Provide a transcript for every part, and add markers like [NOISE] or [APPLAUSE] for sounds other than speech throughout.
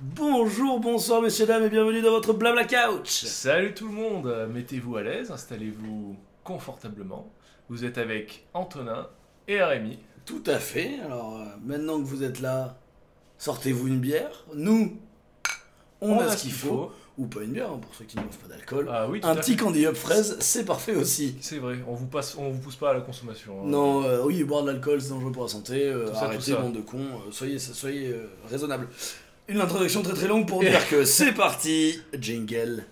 Bonjour, bonsoir messieurs, dames et bienvenue dans votre Blabla Couch Salut tout le monde, mettez-vous à l'aise, installez-vous confortablement. Vous êtes avec Antonin et Rémi. Tout à fait, alors euh, maintenant que vous êtes là, sortez-vous une bière. Nous, on, a, ce qu'il faut. Ou pas une bière, hein, pour ceux qui ne boivent pas d'alcool. Ah oui, Un petit fait. candy up fraise, c'est parfait aussi. C'est vrai, on vous passe, on vous pousse pas à la consommation. hein. Non, euh, oui, boire de l'alcool, c'est dangereux pour la santé. euh, ça, arrêtez, bande de cons. euh, soyez soyez euh, raisonnables. Une introduction très très longue pour dire [LAUGHS] que c'est parti. Jingle.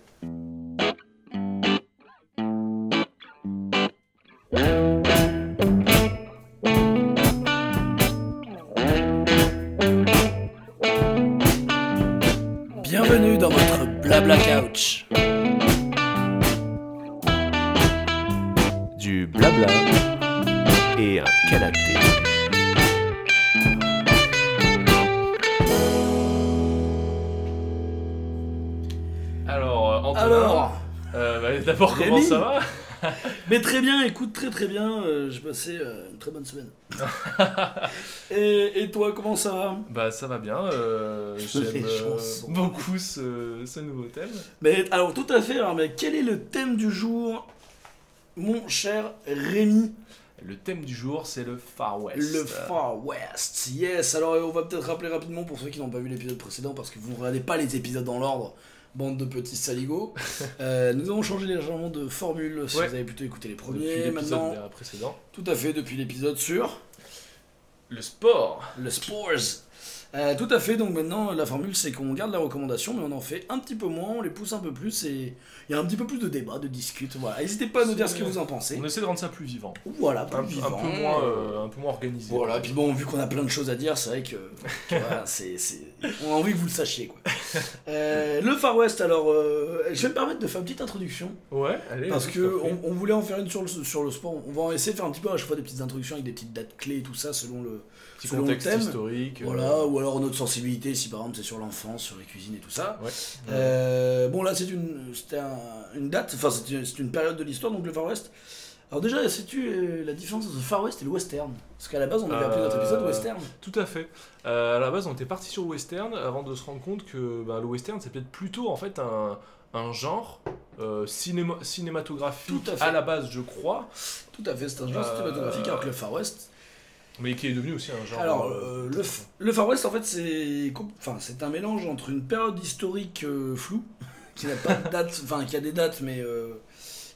Passé euh, une très bonne semaine. [LAUGHS] et, et toi, comment ça va? Bah, ça va bien, euh, j'aime euh, beaucoup ce, ce nouveau thème. Mais alors, tout à fait. Alors, mais quel est le thème du jour, mon cher Rémi? Le thème du jour, c'est le Far West. Le Far West. Yes. Alors, on va peut-être rappeler rapidement pour ceux qui n'ont pas vu l'épisode précédent, parce que vous ne regardez pas les épisodes dans l'ordre. Bande de petits saligots. [LAUGHS] Euh, nous avons changé légèrement de formule si Ouais. vous avez plutôt écouté les Depuis premiers. l'épisode Maintenant, précédent. tout à fait, depuis l'épisode sur. Le sport. Le Spores. Euh, tout à fait, donc maintenant la formule c'est qu'on garde les recommandations, mais on en fait un petit peu moins, on les pousse un peu plus et il y a un petit peu plus de débat, de discute. Voilà, n'hésitez pas à nous dire ce que vous en pensez. On essaie de rendre ça plus vivant. Voilà, Un, plus un vivant. peu moins, euh, un peu moins organisé. Voilà, puis bon, vu qu'on a plein de choses à dire, c'est vrai que, voilà, [LAUGHS] c'est, on a envie que vous le sachiez. Quoi. Euh, le Far West, alors, euh, je vais me permettre de faire une petite introduction. Ouais, allez. Parce que on voulait en faire une sur le, sur le sport. On va essayer de faire un petit peu à chaque fois des petites introductions avec des petites dates clés et tout ça selon le, Petit contexte thème. historique. euh, Voilà, ou alors notre sensibilité, si par exemple c'est sur l'enfance, sur les cuisines et tout ça. Ouais. Euh, bon, là c'est une, c'était un- une date, enfin c'est une, une période de l'histoire, donc le Far West. Alors déjà, sais-tu euh, la différence entre le Far West et le Western? Parce qu'à la base on avait appelé notre épisode Euh, Western. Tout à fait. Euh, à la base, on était parti sur le western avant de se rendre compte que ben, le western, c'est peut-être plutôt en fait un, un genre euh, cinéma- cinématographique Tout à fait. à la base, je crois, Tout à fait, c'est un genre euh, cinématographique, alors que le Far West. Mais qui est devenu aussi un genre. Alors, euh, le, Far West en fait c'est enfin, un mélange entre une période historique euh, floue, [LAUGHS] qui n'a pas de date, enfin qui a des dates mais euh,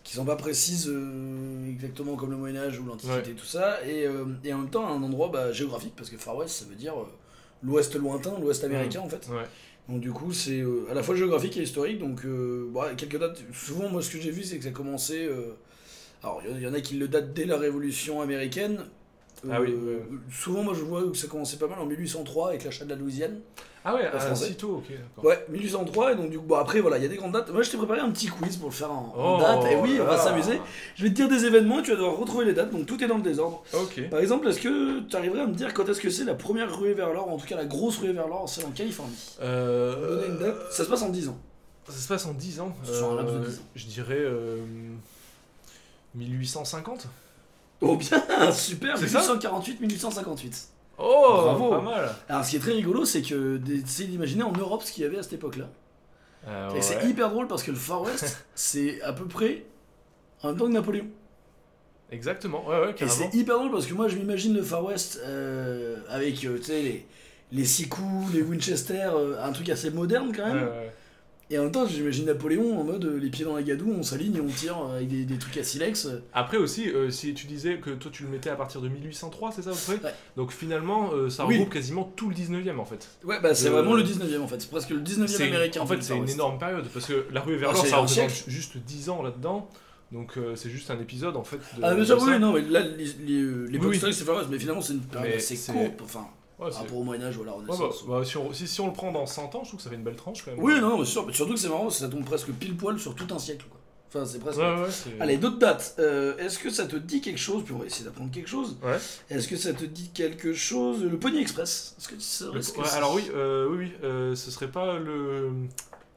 qui sont pas précises euh, exactement comme le Moyen-Âge ou l'Antiquité Ouais. tout ça, et, et en même temps un endroit bah, géographique, parce que Far West ça veut dire l'Ouest lointain, l'Ouest américain en fait. ouais. Donc du coup c'est à la fois géographique et historique, donc bon, quelques dates, souvent moi ce que j'ai vu c'est que ça commençait... euh, alors il y, en a qui le datent dès la Révolution américaine. Ah oui, Euh, ouais. Souvent moi je vois que ça commençait pas mal en 1803 avec l'achat de la Louisiane. Ah ouais, En ah, français. si tôt, ok. Ouais, 1803 et donc du coup bon après voilà il y a des grandes dates. Moi je t'ai préparé un petit quiz pour le faire en, en Oh date. Et oui on va s'amuser. Je vais te dire des événements et tu vas devoir retrouver les dates donc tout est dans le désordre. Ok. Par exemple est-ce que tu arriverais à me dire quand est-ce que c'est la première ruée vers l'or, en tout cas la grosse ruée vers l'or, celle en Californie? Donner une Euh, date. Ça se passe en 10 ans. ça se passe en 10 ans. Sur un laps de Euh, 10 ans. Je dirais euh, 1850. Oh bien [LAUGHS] super C'est ça 1848-1858. Oh, Bravo. pas mal. Alors ce qui est très rigolo c'est que d'essayer d'imaginer en Europe ce qu'il y avait à cette époque là. Euh, Et c'est ouais. hyper drôle parce que le Far West, [LAUGHS] c'est à peu près en même temps que Napoléon. Exactement, ouais, ouais, Et carrément. c'est hyper drôle parce que moi je m'imagine le Far West euh, avec euh, tu sais, les, les six coups, les Winchester, euh, un truc assez moderne quand Ouais, même. ouais. Et en même temps, j'imagine Napoléon en mode euh, les pieds dans la gadoue, on s'aligne et on tire euh, avec des, des trucs à silex. Après aussi, euh, si tu disais que toi tu le mettais à partir de 1803, c'est ça près Ouais. Donc finalement, ça Oui. regroupe quasiment tout le 19e en fait. Ouais, bah c'est vraiment le 19ème en fait. C'est presque le 19ème C'est- américain. en fait, c'est une West. énorme période parce que la rue vers Ah, ça représente juste 10 ans là-dedans. Donc euh, c'est juste un épisode en fait. De, Ah, mais ça, ça. oui, non, mais là, les, les, l'époque Oui, oui. c'est mais finalement c'est une période assez courte, enfin, Ouais, par rapport au Moyen-Âge ou à la Ouais, bah, Renaissance. bah, si, on, si, si on le prend dans 100 ans, je trouve que ça fait une belle tranche quand même. Oui, non, mais sûr, mais surtout que c'est marrant, ça tombe presque pile poil sur tout un siècle. Quoi. Enfin, c'est presque. Ouais, ouais, Allez, d'autres dates. Euh, Est-ce que ça te dit quelque chose Puis on va essayer d'apprendre quelque chose. Ouais. Est-ce que ça te dit quelque chose Le Pony Express? Est-ce que Le- que ouais, alors oui, euh, oui, oui, euh, ce serait pas le,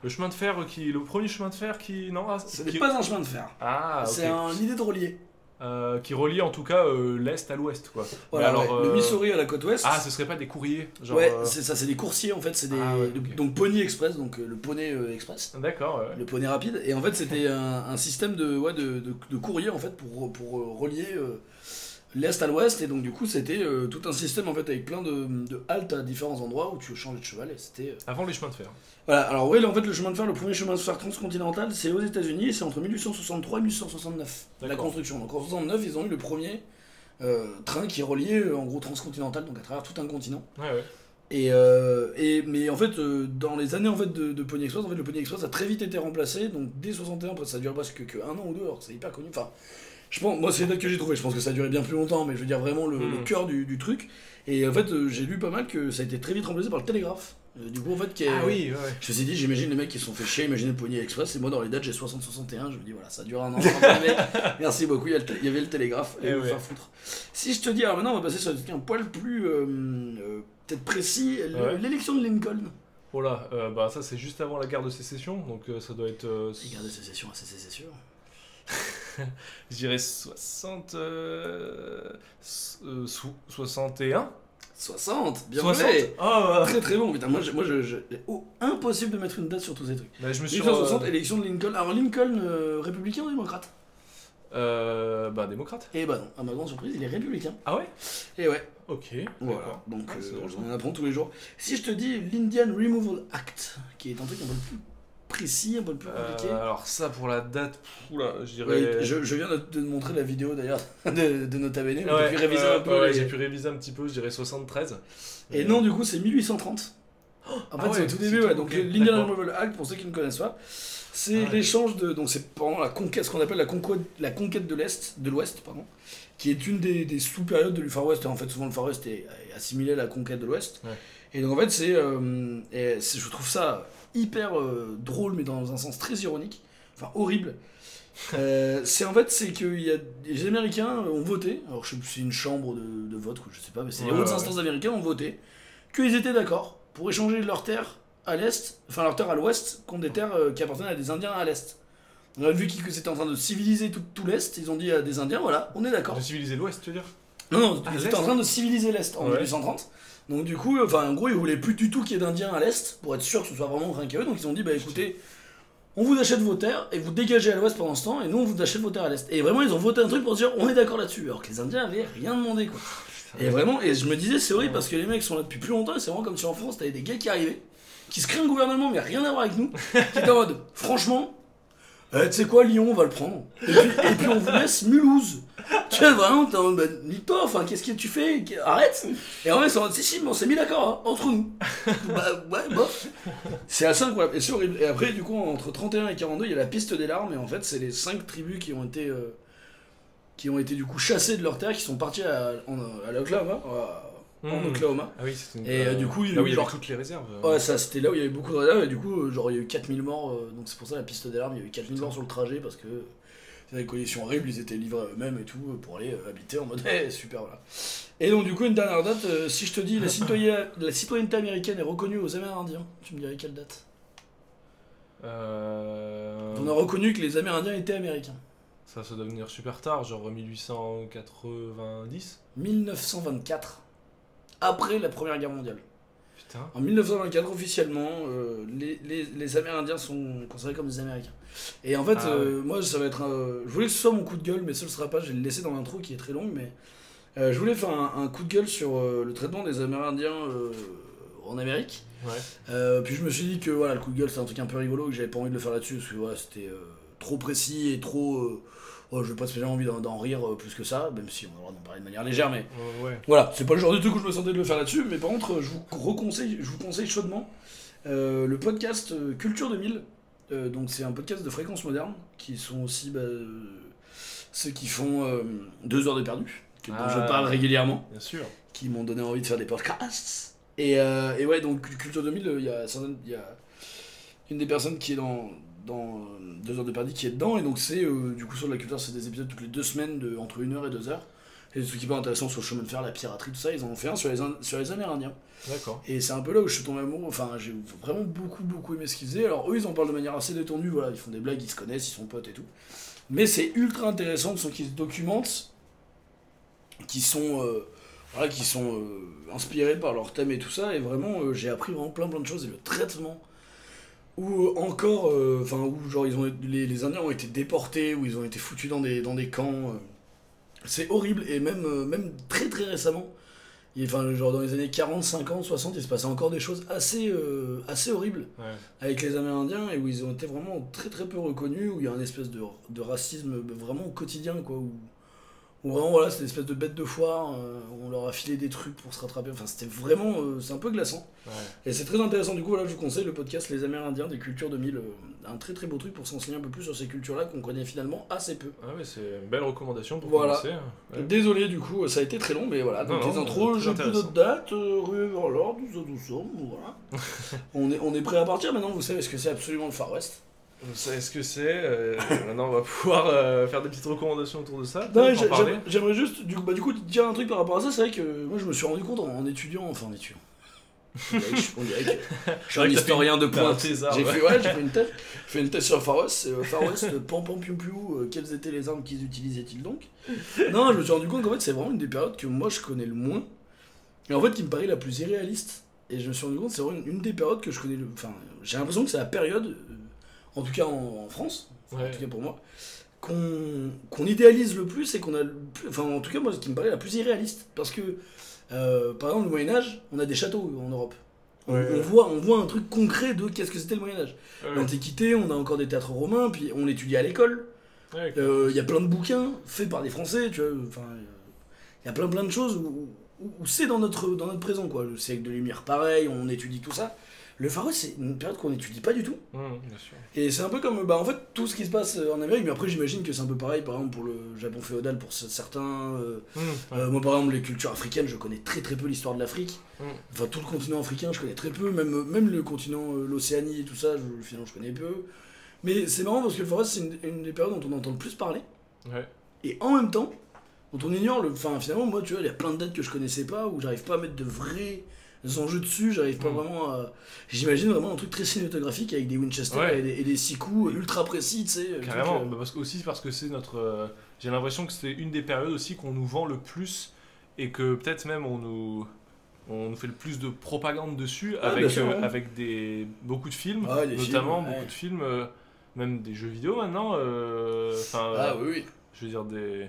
le chemin de fer qui, le premier chemin de fer qui, non, ah, Ce qui- n'est pas un chemin de fer. Ah. C'est un idée de relier. Euh, qui relie en tout cas euh, l'est à l'ouest, quoi. Voilà, Mais alors, ouais, le euh, Missouri à la côte ouest. Ah, ce serait pas des courriers, genre. ouais, c'est ça, c'est des coursiers en fait, c'est des Ah ouais, donc Pony Express, donc le poney express, D'accord. ouais. le poney rapide. Et en fait, c'était un, un système de ouais de, de, de courrier en fait pour pour relier l'est à l'ouest. Et donc du coup, c'était euh, tout un système en fait avec plein de, de haltes à différents endroits où tu changeais de cheval. Et c'était euh, Avant les chemins de fer. voilà. Alors oui, là, en fait, le chemin de fer, le premier chemin de fer transcontinental, c'est aux États-Unis. et C'est entre 1863 et 1869 la D'accord. construction. Donc en 69, ils ont eu le premier euh, train qui reliait euh, en gros transcontinental, donc à travers tout un continent. Ouais, ouais. Et, euh, et, mais en fait, euh, dans les années en fait, de, de Pony Express, en fait, le Pony Express a très vite été remplacé. Donc dès 61, après, ça a duré presque que un an ou deux, alors c'est hyper connu. Enfin, je pense, moi, c'est les dates que j'ai trouvé. Je pense que ça a duré bien plus longtemps, mais je veux dire vraiment le, Mm. le cœur du, du truc. Et en fait, euh, j'ai lu pas mal que ça a été très vite remplacé par le télégraphe. Euh, du coup, en fait, qui est, Ah oui, ouais, ouais. je me suis dit, j'imagine les mecs qui se sont fait chier, imaginez le Pony Express, et moi dans les dates j'ai 60-61, je me dis voilà, ça dure un an, [LAUGHS] merci beaucoup, il y, avait le télégraphe, et Eh vous ouais. foutre. Si je te dis, alors maintenant on va passer sur un poil plus, euh, euh, peut-être précis, Ouais. l'élection de Lincoln. Oh là, euh, bah ça c'est juste avant la guerre de sécession, donc ça doit être. Les guerres de sécession, c'est sûr. Je dirais 60. euh, s- euh, sou- 61 60, bien 60 joué Ah. Très très bon, putain, moi, je, moi je, je- oh, impossible de mettre une date sur tous ces trucs. Bah, je me suis. 1860, euh, élection de Lincoln. Alors Lincoln, euh, républicain ou démocrate? Euh, bah, démocrate. Eh bah non, à ma grande surprise, il est républicain. Ah ouais? Et ouais, Ok. Voilà, donc Ah, euh, on en apprend tous les jours. Si je te dis l'Indian Removal Act, qui est un truc un peu plus précis, un peu plus compliqué. Euh, alors ça pour la date, oula, je dirais. Ouais, je, je viens de te montrer la vidéo d'ailleurs [LAUGHS] de, de Nota Bene, Ouais, pu réviser euh, un peu. ouais, les- j'ai pu réviser un petit peu, je dirais 73. Et non, du coup, c'est 1830. En fait, ah c'est au tout début, tout, ouais. Donc, l'Indian. Removal Act, pour ceux qui ne connaissent pas, c'est Ah l'échange de. Donc, c'est pendant la conquête, ce qu'on appelle la conquête, la conquête de l'Est, de l'Ouest, pardon, qui est une des, des sous-périodes du Far West. En fait, souvent, le Far West est, assimilé à la conquête de l'Ouest. Et donc, en fait, c'est. euh, c'est- je trouve ça hyper euh, drôle, mais dans un sens très ironique. Enfin, horrible. Euh, [LAUGHS] c'est en fait, c'est que y a, les Américains ont voté, alors je sais plus c'est une chambre de, de vote, ou je sais pas, mais c'est les hautes ouais, instances américaines ont voté qu'ils étaient d'accord pour échanger leurs terres à l'est, enfin leurs terres à l'ouest, contre des terres euh, qui appartenaient à des Indiens à l'est. On a vu que c'était en train de civiliser tout, tout l'est, ils ont dit à des Indiens, voilà, on est d'accord. De civiliser l'Ouest, tu veux dire? Non, non, Ah, ils étaient en train de civiliser l'est en Ouais. 1830. Donc du coup, enfin en gros, ils voulaient plus du tout qu'il y ait d'Indiens à l'est pour être sûr que ce soit vraiment rien qu'à eux. Donc ils ont dit, bah écoutez, on vous achète vos terres et vous dégagez à l'ouest pendant ce temps et nous on vous achète vos terres à l'est. Et vraiment, ils ont voté un truc pour dire, on est d'accord là-dessus. Alors que les Indiens avaient rien demandé quoi. Et vraiment, et je me disais, c'est horrible parce que les mecs sont là depuis plus longtemps et c'est vraiment comme si en France, t'avais des gars qui arrivaient, qui se créent un gouvernement mais rien à voir avec nous, [LAUGHS] qui étaient en mode, franchement, euh, tu sais quoi, Lyon, on va le prendre. Et puis, et puis on vous laisse Mulhouse. Tu vois, vraiment, bah, nique-toi, enfin, qu'est-ce que tu fais? Arrête Et en vrai, mode, si, si, mais on s'est mis d'accord, hein, entre nous. [LAUGHS] bah, ouais, bof. C'est assez incroyable, et c'est horrible. Et après, du coup, entre 31 et 42, il y a la piste des larmes, et en fait, c'est les 5 tribus qui ont été. euh, qui ont été du coup chassées de leur terre, qui sont partis à, à l'Oklahoma, en Hmm. Oklahoma. Ah oui, une. Et, euh, du coup, il- là où il y avait toutes les réserves. euh. Ouais, ça c'était là où il y avait beaucoup de radars et du coup, genre il y a eu 4000 morts, euh, donc c'est pour ça la piste d'alarme, il y a eu 4000 morts sur le trajet parce que c'était des conditions horribles, ils étaient livrés à eux-mêmes et tout pour aller habiter en mode [LAUGHS] Eh, super voilà. Et donc, du coup, une dernière date, euh, si je te dis la, citoyen- la citoyenneté américaine est reconnue aux Amérindiens, tu me dirais quelle date? Euh, On a reconnu que les Amérindiens étaient américains. Ça, ça doit venir super tard, genre 1890. 1924, après la Première Guerre mondiale. Putain. En 1924, officiellement, euh, les, les, les Amérindiens sont considérés comme des Américains. Et en fait, Ah euh, moi, ça va être. un- je voulais que ce soit mon coup de gueule, mais ça ne sera pas. Je vais le laisser dans l'intro qui est très longue. Mais euh, je voulais faire un, un coup de gueule sur le traitement des Amérindiens en Amérique. Ouais. Puis je me suis dit que voilà, le coup de gueule, c'est un truc un peu rigolo que j'avais pas envie de le faire là-dessus parce que voilà, c'était trop précis et trop. Euh, oh, je n'ai pas spécialement envie d'en, rire euh, plus que ça, même si on a le droit d'en parler de manière légère, mais. Euh, ouais. Voilà, c'est pas le genre de truc où je me sentais de le faire là-dessus, mais par contre, je vous reconseille, je vous conseille chaudement euh, le podcast euh, Culture 2000. Euh, donc, c'est un podcast de fréquence moderne qui sont aussi bah, euh, ceux qui font euh, deux heures de perdu, dont je Ah. parle régulièrement, Bien sûr. qui m'ont donné envie de faire des podcasts. Et, euh, et ouais, donc Culture 2000, euh, il y a certaines- il y a une des personnes qui est dans dans euh, deux heures de perdu qui est dedans et donc c'est euh, du coup sur de la culture c'est des épisodes toutes les deux semaines de entre une heure et deux heures et des trucs hyper intéressants sur le chemin de fer la piraterie tout ça ils en ont fait un sur les sur les amérindiens D'accord. et c'est un peu là où je suis tombé amoureux enfin j'ai vraiment beaucoup beaucoup aimé ce qu'ils faisaient alors eux ils en parlent de manière assez détendue voilà ils font des blagues ils se connaissent ils sont potes et tout Mais c'est ultra intéressant de ceux qui se documentent, qui sont, euh, voilà, qui sont euh, inspirés par leur thème et tout ça. Et vraiment, euh, j'ai appris vraiment plein plein de choses. Et le traitement, euh, encore, euh, enfin, où genre ils ont, les, les Indiens ont été déportés, où ils ont été foutus dans des, dans des camps. euh, c'est horrible. Et même, euh, même très très récemment, enfin, genre dans les années 40, 50, 60, il se passait encore des choses assez, euh, assez horribles Ouais. avec les Amérindiens et où ils ont été vraiment très très peu reconnus, où il y a un espèce de, de racisme vraiment quotidien, quoi, où, où vraiment voilà, c'est une espèce de bête de foire, euh, on leur a filé des trucs pour se rattraper, enfin c'était vraiment, euh, c'est un peu glaçant. Ouais. Et c'est très intéressant, du coup voilà, je vous conseille le podcast Les Amérindiens des cultures 2000, euh, un très très beau truc pour s'enseigner un peu plus sur ces cultures-là qu'on connaît finalement assez peu. Ah ouais, c'est une belle recommandation pour Voilà. commencer. Ouais. Désolé du coup, ça a été très long, mais voilà, donc non, les intros, j'ai plus d'autres dates, euh, rue ça, voilà. [LAUGHS] on, est, on est prêt à partir maintenant, vous savez ce que c'est absolument le Far West. Vous savez ce que c'est euh, [LAUGHS] Maintenant, on va pouvoir euh, faire des petites recommandations autour de ça. Non, J'aimerais juste du coup, bah, du coup dire un truc par rapport à ça. C'est vrai que moi je me suis rendu compte en, étudiant, enfin en étudiant. On dirait que je- on dirait que [LAUGHS] je suis un historien de pointe. J'ai ouais. fait, ouais, fait une thèse. [LAUGHS] J'ai fait une thèse sur Far West. euh, Far West, pam pam piou piou. quelles étaient les armes qu'ils utilisaient-ils donc? Non, je me suis rendu compte qu'en fait c'est vraiment une des périodes que moi je connais le moins. Et en fait qui me paraît la plus irréaliste. Et je me suis rendu compte c'est vraiment une, une des périodes que je connais le. Enfin, j'ai l'impression que c'est la période, en tout cas en, en France, Ouais. en tout cas pour moi, qu'on qu'on idéalise le plus et qu'on a le plus. Enfin, en tout cas, moi, ce qui me paraît la plus irréaliste. Parce que, euh, par exemple, le Moyen-Âge, on a des châteaux en Europe. On, Ouais, on ouais. voit, on voit un truc concret de qu'est-ce que c'était le Moyen-Âge. Ouais, L'Antiquité, on a encore des théâtres romains, puis on l'étudie à l'école. ouais, Euh, Il y a plein de bouquins faits par des Français, tu vois. Enfin, euh, il y a plein plein de choses où, où- où c'est dans notre, dans notre présent, quoi. Le siècle de lumière, pareil, on étudie tout ça. Le Far West, c'est une période qu'on n'étudie pas du tout. Mmh, bien sûr. Et c'est un peu comme, bah, en fait, tout ce qui se passe euh, en Amérique, mais après, j'imagine que c'est un peu pareil, par exemple, pour le Japon féodal, pour ce- certains. euh, Mmh, ouais. euh, moi, par exemple, les cultures africaines, je connais très très peu l'histoire de l'Afrique. Mm. Enfin, tout le continent africain, je connais très peu. Même, même le continent, l'Océanie et tout ça, je, finalement, je connais peu. Mais c'est marrant parce que le Far West, c'est une, une des périodes dont on entend le plus parler. Ouais. Et en même temps, dont on ignore le. Enfin, finalement, moi, tu vois, il y a plein de dates que je connaissais pas, où j'arrive pas à mettre de vrais enjeux dessus, j'arrive pas Mm. vraiment à. J'imagine vraiment un truc très cinématographique avec des Winchester Ouais. et, des, et des six coups ultra précis, tu sais. truc, Carrément, euh, bah parce que, aussi parce que c'est notre. euh, J'ai l'impression que c'est une des périodes aussi qu'on nous vend le plus et que peut-être même on nous. On nous fait le plus de propagande dessus Ah, avec, bien sûr, euh, ouais. avec des, beaucoup de films, Ah, notamment films, ouais. beaucoup de films, euh, même des jeux vidéo maintenant. euh, Enfin, Ah euh, oui, oui. je veux dire des.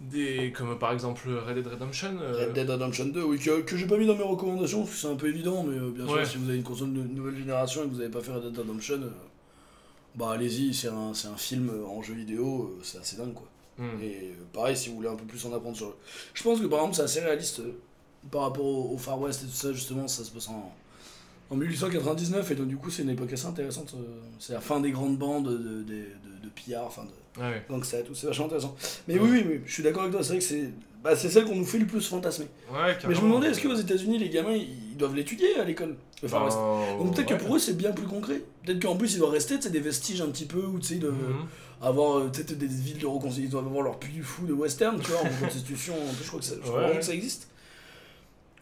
Des, comme par exemple Red Dead Redemption. euh, Red Dead Redemption 2, oui, que, que j'ai pas mis dans mes recommandations, parce que c'est un peu évident, mais euh, bien sûr, Ouais. si vous avez une console de nouvelle génération et que vous avez pas fait Red Dead Redemption, euh, bah allez-y, c'est un, un film en jeu vidéo, euh, c'est assez dingue quoi. hmm. Et pareil, si vous voulez un peu plus en apprendre sur. Je pense que par exemple, c'est assez réaliste par rapport au, au Far West et tout ça, justement, ça se passe en, en 1899, et donc du coup, c'est une époque assez intéressante. c'est la fin des grandes bandes de, de, de, de pillards, enfin de. Ouais, Donc c'est tout, c'est vachement intéressant. Mais oui, oui, je suis d'accord avec toi, c'est vrai que c'est. Bah, c'est celle qu'on nous fait le plus fantasmer. ouais, Mais je me demandais, est-ce qu'aux États-Unis, les gamins, ils doivent l'étudier à l'école, le Far West Ben, Donc peut-être ouais. que pour eux, c'est bien plus concret. Peut-être qu'en plus, il doit rester des vestiges un petit peu, ou tu sais, de Mhm. avoir euh, peut-être des villes de reconstitution, ils doivent avoir leur puits fou de western, tu vois, en [LAUGHS] reconstitution, en plus, je crois que ça, je crois Ouais. vraiment que ça existe.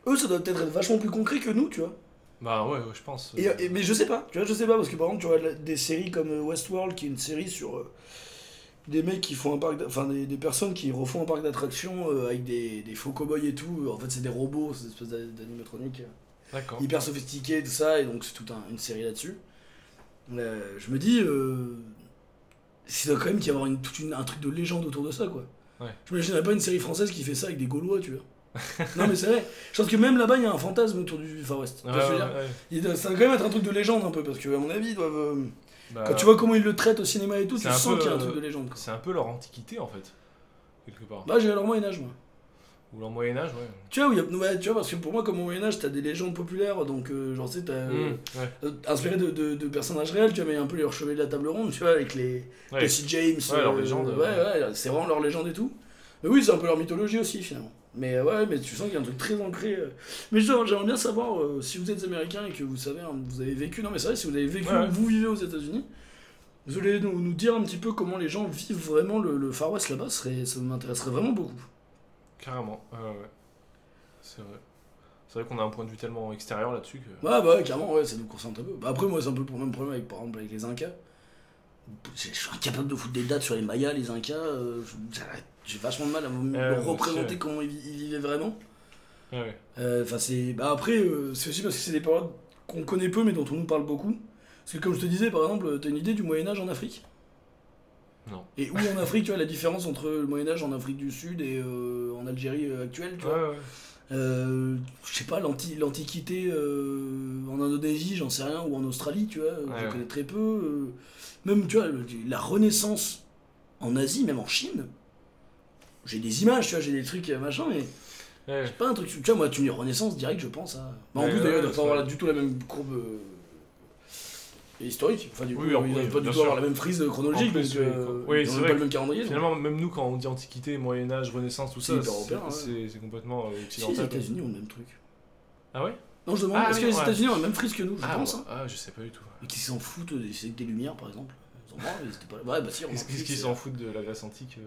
Eux, ça doit peut-être être vachement plus concret que nous, tu vois. Bah ouais, je pense. Et, et- mais je sais pas, tu vois, je sais pas, parce que par exemple, tu vois des séries comme euh, Westworld, qui est une série sur euh, des mecs qui font un parc, enfin des, des personnes qui refont un parc d'attractions euh, avec des, des faux cow-boys et tout. En fait, c'est des robots, c'est des espèces d'a- d'animatroniques euh, hyper sophistiqués et tout ça, et donc c'est toute un- une série là-dessus. Euh, je me dis, euh, il doit quand même y avoir une, toute une- un truc de légende autour de ça, quoi. Ouais. Je m'imaginerais pas une série française qui fait ça avec des Gaulois, tu vois. [LAUGHS] non, mais c'est vrai. Je pense que même là-bas, il y a un fantasme autour du Far West. Ouais, ouais, ouais. il doit- ça doit quand même être un truc de légende un peu, parce que à mon avis, ils doivent. Euh, Bah, Quand tu vois comment ils le traitent au cinéma et tout, tu sens qu'il y a un euh, truc de légende. C'est un peu leur antiquité en fait, quelque part. Bah, j'ai leur Moyen-Âge, moi. Ou leur Moyen-Âge, ouais. Tu vois, où il y a- ouais, tu vois, parce que pour moi, comme au Moyen-Âge, t'as des légendes populaires, donc euh, genre, tu sais, t'as. euh, Mmh, ouais. euh, inspiré de, de, de personnages réels, tu vois, mais un peu les chevaliers de la table ronde, tu vois, avec les. Ouais. Jesse James. Ouais, leur euh, légende, Ouais, ouais. ouais, c'est vraiment leur légende et tout. Mais oui, c'est un peu leur mythologie aussi, finalement. Mais euh, ouais, mais tu sens qu'il y a un truc très ancré. euh. Mais j'aimerais bien savoir euh, si vous êtes américain et que vous savez, hein, vous avez vécu. Non, mais c'est vrai, si vous avez vécu, Ouais, vous vivez aux États-Unis, vous allez nous, nous dire un petit peu comment les gens vivent vraiment le, le Far West là-bas, serait- ça m'intéresserait vraiment beaucoup. Carrément, ouais, ouais. C'est vrai. C'est vrai qu'on a un point de vue tellement extérieur là-dessus que. Ouais, bah ouais, clairement, ouais, ça nous concentre un peu. Bah, après, moi, c'est un peu le même problème avec, par exemple, avec les Incas. Je suis incapable de foutre des dates sur les Mayas, les Incas. euh, J'ai vachement de mal à me Euh, représenter comment ils, vi- ils vivaient vraiment. Ouais. Euh, Enfin, c'est. Bah, après, euh, c'est aussi parce que c'est des périodes qu'on connaît peu, mais dont on nous parle beaucoup. Parce que, comme je te disais, par exemple, t'as une idée du Moyen-Âge en Afrique? Non. Et où en Afrique, tu vois, la différence entre le Moyen-Âge en Afrique du Sud et en Algérie actuelle, tu Ouais, vois? ouais. Euh, je sais pas, l'anti- l'Antiquité euh, en Indonésie, j'en sais rien, ou en Australie, tu vois, euh, je Ouais. connais très peu. euh, même, tu vois, la Renaissance en Asie, même en Chine, j'ai des images, tu vois, j'ai des trucs, euh, machin, mais Ouais. c'est pas un truc. Tu vois, moi, tu me dis Renaissance, direct, je pense à. Bah, en Ouais, plus, ouais, d'ailleurs, ils doivent pas avoir du tout la même courbe. euh, historique, enfin du coup, Oui, ils doivent pas du tout avoir la même frise chronologique, En plus, donc oui, euh, c'est pas le que même calendrier. donc. Finalement, même nous, quand on dit Antiquité, Moyen-Âge, Renaissance, tout ça, c'est complètement euh, Si, les occidental. États-Unis ont le même truc. Ah ouais? Non, je demande, Ah, est-ce que les. États-Unis ont la même frise que nous Je ah, pense. hein. ah, je sais pas du tout. Et qui s'en foutent des, lumières, par exemple. Ils en branlent, ils étaient pas là. Ouais, bah si, s'en fout, qu'ils s'en foutent de la Grèce antique euh?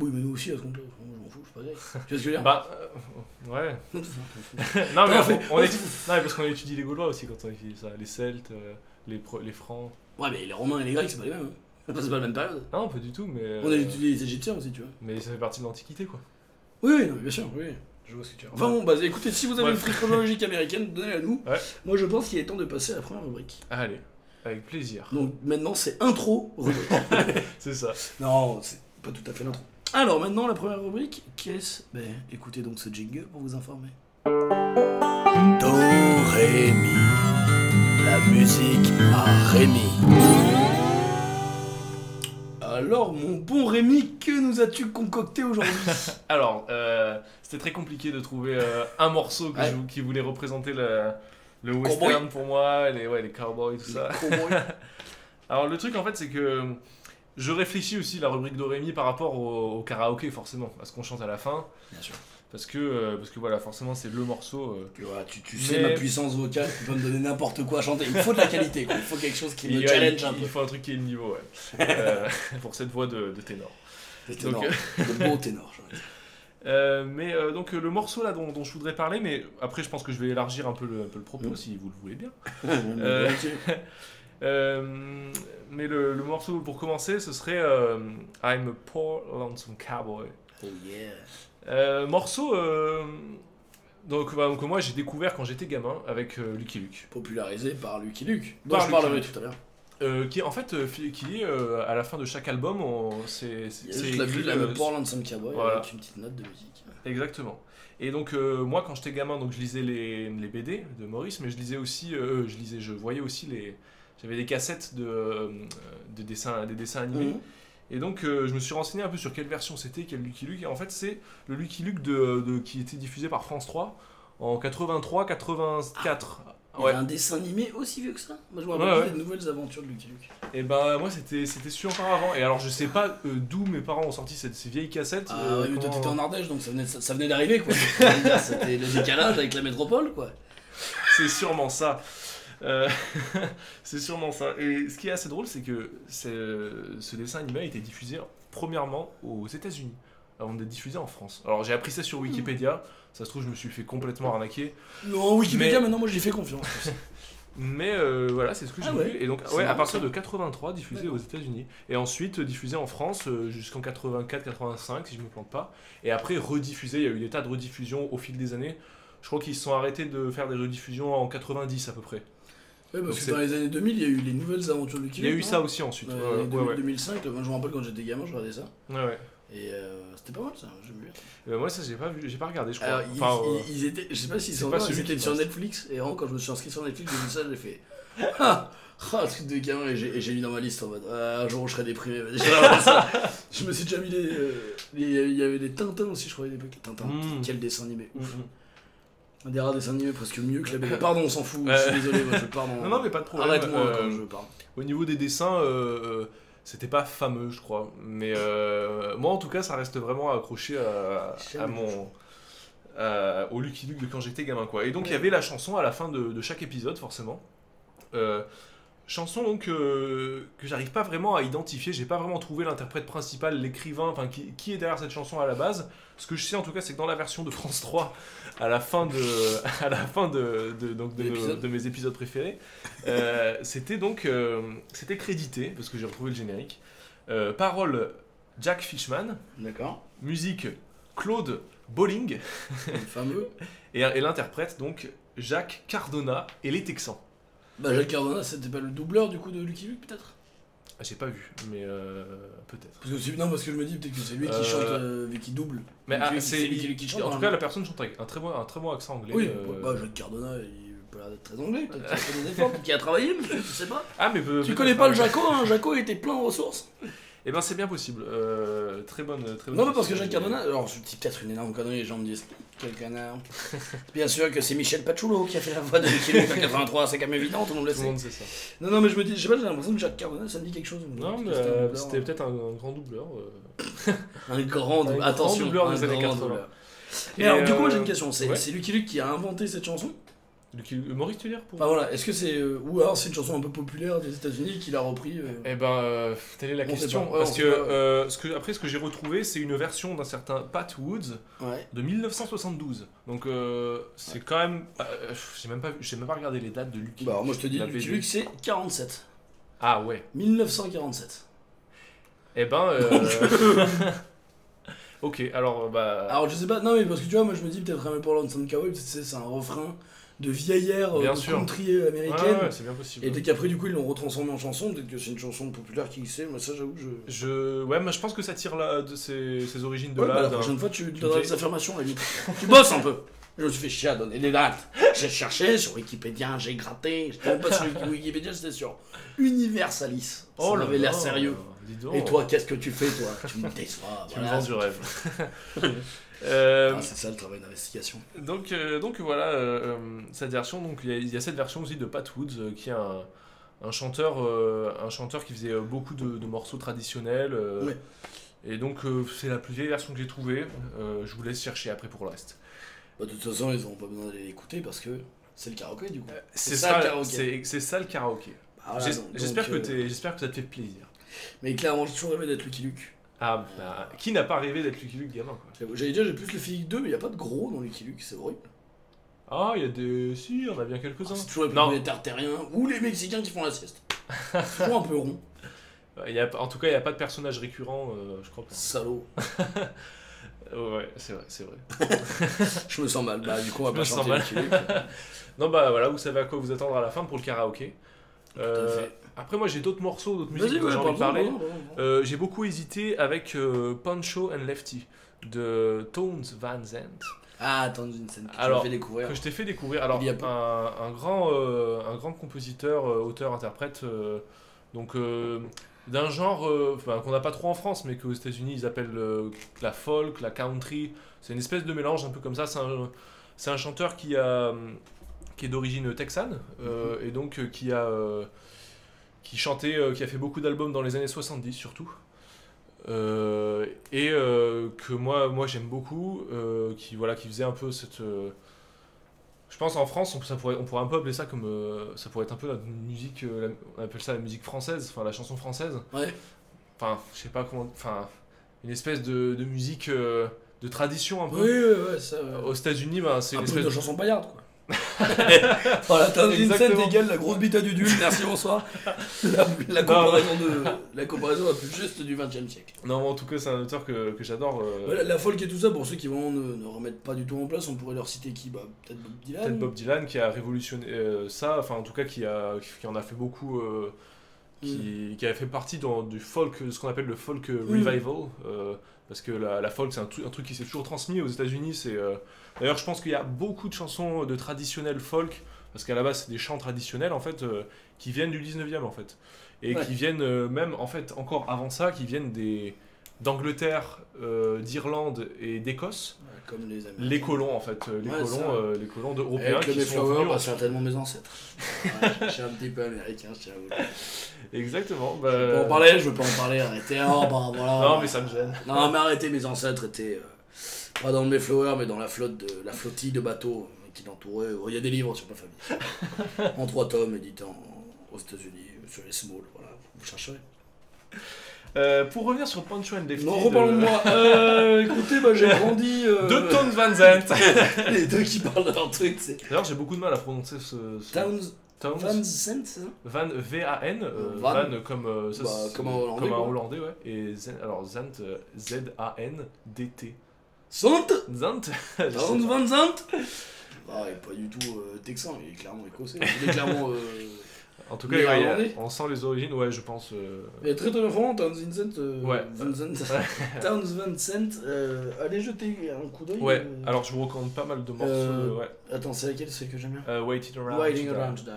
Oui, mais nous aussi, à ce compte-là. Moi, je m'en fous, je suis pas grec. Tu vois ce que je veux dire Bah, euh, ouais. [LAUGHS] [LAUGHS] Non, mais on, fait- on étudie- non, mais parce qu'on étudie les Gaulois aussi quand on étudie ça. Les Celtes, euh, les, Pro- les Francs. Ouais, mais les Romains et les Grecs, c'est pas les mêmes. hein. C'est pas la même période. Non, pas du tout, mais. euh, On a étudié les Égyptiens aussi, tu vois. Mais ça fait partie de l'Antiquité, quoi. Oui, oui, non, bien sûr, oui. Je vois ce que tu dire. Enfin bon, bah écoutez, si vous avez Ouais. une frise chronologique américaine, donnez-la nous. Ouais. Moi, je pense qu'il est temps de passer à la première rubrique. Allez, avec plaisir. Donc maintenant, c'est intro rubrique. [LAUGHS] C'est ça. non, c'est pas tout à fait l'intro. Alors maintenant, la première rubrique, qu'est-ce? Ben, écoutez donc ce jingle pour vous informer. Do, Ré, Mi. La musique à Rémi. Alors, mon bon Rémi, que nous as-tu concocté aujourd'hui? [LAUGHS] Alors, euh, c'était très compliqué de trouver euh, un morceau que Ouais. je- qui voulait représenter le, le western pour moi, les, ouais, les cowboys, tout ça. [LAUGHS] Alors, le truc, en fait, c'est que je réfléchis aussi la rubrique d'Orémi par rapport au, au karaoké, forcément, à ce qu'on chante à la fin. Bien sûr. Parce que, euh, parce que voilà, forcément, c'est le morceau. euh, Tu, vois, tu, tu sais ma puissance vocale, tu peux me donner n'importe quoi à chanter. Il faut de la qualité, quoi. il faut quelque chose qui me il, challenge il- un il peu. faut un truc qui est le niveau, ouais. [LAUGHS] Euh, pour cette voix de, de ténor. Beau ténor. de dire. [LAUGHS] Euh, mais euh, donc euh, le morceau là dont, dont je voudrais parler, mais après je pense que je vais élargir un peu le, un peu le propos Mm. si vous le voulez bien. [LAUGHS] Euh, mais le, le morceau pour commencer, ce serait euh, I'm a poor lonesome cowboy. Oh yeah. Euh, morceau donc, bah, que moi j'ai découvert quand j'étais gamin avec euh, Lucky Luke, Popularisé par Lucky Luke. Dont Par je parlerai Lucky tout à l'heure. Euh, qui en fait euh, qui est à la fin de chaque album, on- c'est c'est la vue de la Portland Some Cowboy voilà. avec une petite note de musique. Exactement. Et donc moi quand j'étais gamin donc je lisais les, les BD de Maurice mais je lisais aussi je lisais je voyais aussi les j'avais des cassettes de, euh, de dessins des dessins animés Mhm. et donc euh, je me suis renseigné un peu sur quelle version c'était quel Lucky Luke et en fait c'est le Lucky Luke de, de- qui était diffusé par France 3 en 83 84 Il y ouais a un dessin animé aussi vieux que ça? Moi je me Ouais, rappelle ouais. des nouvelles aventures de Lucky Luke. et ben moi c'était c'était su encore avant et alors je sais pas euh, d'où mes parents ont sorti cette- ces vieilles cassettes Ah euh, ouais, mais t'étais en Ardèche donc ça venait, ça, ça venait d'arriver quoi. [LAUGHS] C'était le décalage avec la métropole quoi. C'est sûrement ça. Euh, [LAUGHS] c'est sûrement ça. Et ce qui est assez drôle, c'est que c'est- ce dessin animé a été diffusé premièrement aux États-Unis avant d'être diffusé en France. Alors j'ai appris ça sur Wikipédia. Ça se trouve, je me suis fait complètement arnaquer. Non, Wikipédia Mais- maintenant moi j'ai fait confiance. [LAUGHS] Mais euh, voilà, c'est ce que j'ai Ah ouais. vu. Et donc, C'est ouais, à partir de 83, diffusé aux États-Unis. Et ensuite, euh, diffusé en France euh, jusqu'en 84-85, si je me plante pas. Et après, rediffusé. Il y a eu des tas de rediffusions au fil des années. Je crois qu'ils se sont arrêtés de faire des rediffusions en 90 à peu près. Donc parce que dans les années 2000 il y a eu les nouvelles aventures de Lucky Il y a eu ça aussi ensuite. Ouais, Ouais, les ouais, 2000, ouais. 2005, moi je me rappelle quand j'étais gamin, je regardais ça. Ouais, ouais. Et euh, c'était pas mal ça, j'aime bien. Euh, moi, ça, j'ai pas vu, j'ai pas regardé, je crois. Alors, ils, Enfin, euh, ils- ils étaient, je sais pas s'ils c'est sont pas ils étaient sur. Netflix. Et vraiment, quand je me suis inscrit sur Netflix, j'ai vu ça, j'ai fait [LAUGHS] Ah Ah, truc de gamin. Et j'ai et j'ai mis dans ma liste en mode Ah, un jour où je serai déprimé. ça. [LAUGHS] Je me suis déjà mis les. euh, Il y avait des Tintins aussi, je crois, à l'époque. Tintin, Mm. quel dessin animé. mm, mm. Un des rares dessins animés presque mieux que la BD. Pardon, on s'en fout, je suis désolé, moi je parle en. Non, non, mais pas de problème. Arrête-moi Euh, quand je parle. Au niveau des dessins, euh, euh, c'était pas fameux, je crois. Mais euh, moi, en tout cas, ça reste vraiment accroché à, à mon. à- au Lucky Luke de quand j'étais gamin, quoi. Et donc, il y avait la chanson à la fin de, de chaque épisode, forcément. Euh, chanson donc euh, que j'arrive pas vraiment à identifier. J'ai pas vraiment trouvé l'interprète principal, l'écrivain, enfin qui, qui est derrière cette chanson à la base. Ce que je sais en tout cas, c'est que dans la version de France 3, à la fin de, [LAUGHS] à la fin de, de- donc de, mes épisodes préférés, euh, c'était donc euh, c'était crédité parce que j'ai retrouvé le générique. Euh, parole Jack Fishman, D'accord. musique Claude Bolling Le fameux. [LAUGHS] et, et l'interprète donc Jacques Cardona et les Texans. Bah, Jacques Cardona, c'était pas le doubleur du coup de Lucky Luke, peut-être? Ah, J'ai pas vu, mais euh, peut-être. parce que c'est- Non, parce que je me dis peut-être que c'est lui qui Euh, chante, euh, vu qu'il double. Mais ah, c'est qui chante. en tout cas la personne chante avec un très bon un très bon accent anglais. Oui, euh, bah, Jacques Cardona, il peut l'air d'être très anglais, peut-être qu'il a fait des efforts, peut-être qu'il a travaillé, monsieur, tu sais pas. Ah mais Tu connais pas le. Jaco, hein Jaco était plein de ressources. Eh ben c'est bien possible. Euh, très bonne très bonne. Non, mais parce que. Jacques Cardona, alors je dis peut-être une énorme connerie, les gens me disent quel canard. [LAUGHS] Bien sûr que c'est Michel Pachulo qui a fait la voix de Lucky Luke en 83, c'est quand même évident, tout le monde le sait. Non, non, mais je me dis, je sais pas, j'ai l'impression que Jacques Cardona, ça me dit quelque chose. Non mais euh, c'était doubleur. peut-être un, un grand doubleur. euh. [LAUGHS] Un grand, Un grand attention, doubleur un des années grand 80. doubleur. Mais alors, du coup, moi j'ai une question, c'est ouais. c'est Lucky Luke qui a inventé cette chanson? Lucky- euh, Maurice tu veux dire pour Enfin voilà, est-ce que c'est. euh, ou alors c'est une chanson un peu populaire des États-Unis qu'il a repris euh, Eh ben, euh, telle est la On question. pas. Parce que, euh, ce que après, ce que j'ai retrouvé, c'est une version d'un certain Pat Woods Ouais. de 1972. Donc, euh, c'est quand même. euh, j'ai même pas, vu- j'ai même pas regardé les dates de Lucky. Bah alors moi je te dis, Lucky. Luke c'est 47. Ah ouais. 1947. Eh ben. euh, [LAUGHS] [LAUGHS] ok, alors bah. Alors je sais pas, non mais parce que tu vois, moi je me dis peut-être Remy pour Lonesome Cowboy, c'est c'est un refrain de vieillère euh, Bien de sûr. country ouais, américaine. ouais, c'est bien possible. Et dès qu'après du coup ils l'ont retransformé en chanson, peut-être que c'est une chanson populaire qui sait, moi ça j'avoue je. Je, ouais, mais je pense que ça tire là de ses, ses origines de Ouais, bah, là. la prochaine fois tu donneras des affirmations à tu bosses un peu. Je me suis fait chier à donner des dates. J'ai cherché sur Wikipédia, j'ai gratté. J'étais même pas sur Wikipédia, c'était sur Universalis. Oh ça là avait l'air là, sérieux. Et toi, qu'est-ce que tu fais, toi? Tu me déçois. Tu voilà. me vends du rêve. [LAUGHS] Euh, Ah, c'est ça le travail d'investigation. Donc, euh, donc voilà, euh, cette version, donc il y, a- il y a cette version aussi de Pat Woods, qui est un, un chanteur, un chanteur qui faisait beaucoup de, de morceaux traditionnels. Et donc c'est la plus vieille version que j'ai trouvée. Je vous laisse chercher après pour le reste. Bah, de toute façon, ils n'auront pas besoin d'aller l'écouter parce que c'est le karaoké du coup. C'est ça, le karaoké. c'est c'est ça le karaoké. Ah, voilà, que, j'espère que ça te fait plaisir. Mais clairement, j'ai toujours rêvé d'être Lucky Luke. Ah, bah, qui n'a pas rêvé d'être Lucky Luke gamin quoi? J'allais dire, j'ai plus le physique 2, mais il n'y a pas de gros dans Lucky Luke, c'est horrible. Ah, il y a des. Si, on a bien quelques-uns. C'est toujours les Non. prolétariens ou les Mexicains qui font la sieste. Toujours un peu rond. Il [LAUGHS] y a, en tout cas, il n'y a pas de personnage récurrent, euh, je crois pas. Salaud. [LAUGHS] Ouais, c'est vrai, c'est vrai. [LAUGHS] Je me sens mal. Bah, du coup, on va Je pas me sens chanter mal. Lucky Luke. Non, bah voilà, vous savez à quoi vous attendre à la fin pour le karaoké. Euh, après, moi j'ai d'autres morceaux, d'autres musiques dont j'ai envie de parler. Euh, j'ai beaucoup hésité avec euh, Pancho and Lefty de Tones Van Zandt, Ah, attends, une scène que tu Alors, m'as fait découvrir. que je t'ai fait découvrir. Alors, Il y a peu. un, un grand, euh, un grand compositeur, auteur, interprète, donc d'un genre qu'on n'a pas trop en France, mais qu'aux États-Unis ils appellent la folk, la country. C'est une espèce de mélange un peu comme ça. C'est un, c'est un chanteur qui a qui est d'origine texane euh, Mhm. et donc euh, qui a euh, qui chantait, qui a fait beaucoup d'albums dans les années 70 surtout. Et que moi, moi j'aime beaucoup, qui voilà, qui faisait un peu cette. je pense en France, on, ça pourrait, on pourrait un peu appeler ça comme, euh, ça pourrait être un peu la musique, euh, la- on appelle ça la musique française, enfin la chanson française. Ouais. Enfin, je sais pas comment, enfin une espèce de, de musique euh, de tradition un peu. Oui, ça. euh, Aux États-Unis, ben, c'est Un une peu espèce de chanson paillarde, quoi. [LAUGHS] voilà, t'as une scène Exactement. égale la grosse bite à Dudule, merci, bonsoir. La, la, comparaison de, la comparaison la plus juste du 20 e siècle. Non, en tout cas, c'est un auteur que, que j'adore. euh, la, folk et tout ça, pour ceux qui vraiment ne, ne remettent pas du tout en place, on pourrait leur citer qui? Bah, Peut-être Bob Dylan. Peut-être Bob Dylan qui a révolutionné euh, ça, enfin en tout cas qui, a, qui en a fait beaucoup, euh, qui, qui a fait partie dans, du folk, ce qu'on appelle le folk Mm. revival, parce que la, la folk c'est un, un truc qui s'est toujours transmis aux États-Unis. C'est d'ailleurs je pense qu'il y a beaucoup de chansons de traditionnel folk, parce qu'à la base c'est des chants traditionnels en fait euh, qui viennent du 19e en fait, et Ouais. qui viennent euh, même en fait encore avant ça, qui viennent des d'Angleterre, euh, d'Irlande et d'Écosse. Ouais, Comme les Américains. Les colons en fait, les Ouais, colons, les colons européens Avec qui sont Mayflower, venus bah, en- certainement mes ancêtres. [LAUGHS] Je suis un petit peu américain, je tiens à vous. Exactement. Je peux Bah... en parler, je veux pas en parler, arrêtez. Oh, bah, voilà. Non mais ça me gêne. Non, mais arrêtez, mes ancêtres étaient pas dans le Mayflower, mais dans la flotte de la flottille de bateaux euh, qui l'entouraient. Il y a des livres sur ma famille. [LAUGHS] en trois tomes, édités en aux États-Unis, sur les smalls, voilà, vous chercherez. Euh, pour revenir sur Pancho and Lefty. Non, reparlons de moi. [LAUGHS] Euh, écoutez, bah, j'ai grandi. euh, De Towns Van Zandt. les deux qui parlent de leur truc, c'est. D'ailleurs, j'ai beaucoup de mal à prononcer ce. ce- Towns Towns? Van Zandt, Van, V-A-N, euh, Van. Van, comme, euh, ça, Bah, comme un Hollandais, comme un quoi. Hollandais, ouais. Et alors Zandt, euh, Z-A-N-D-T. [LAUGHS] Sais Towns pas. Van Zandt Ah, il est pas du tout euh, texan, il est clairement écossais. Il est clairement. Euh... En tout cas, ouais, on sent les origines, ouais, je pense. euh, Il est très très franc, Towns Van Zandt. euh, Ouais. Van Zandt. Towns euh, allez jeter un coup d'œil. Ouais, euh. alors je vous recommande pas mal de morceaux. Euh, ouais. Attends, c'est laquelle c'est que j'aime bien Waiting Around. Waiting to Die. Around to Die.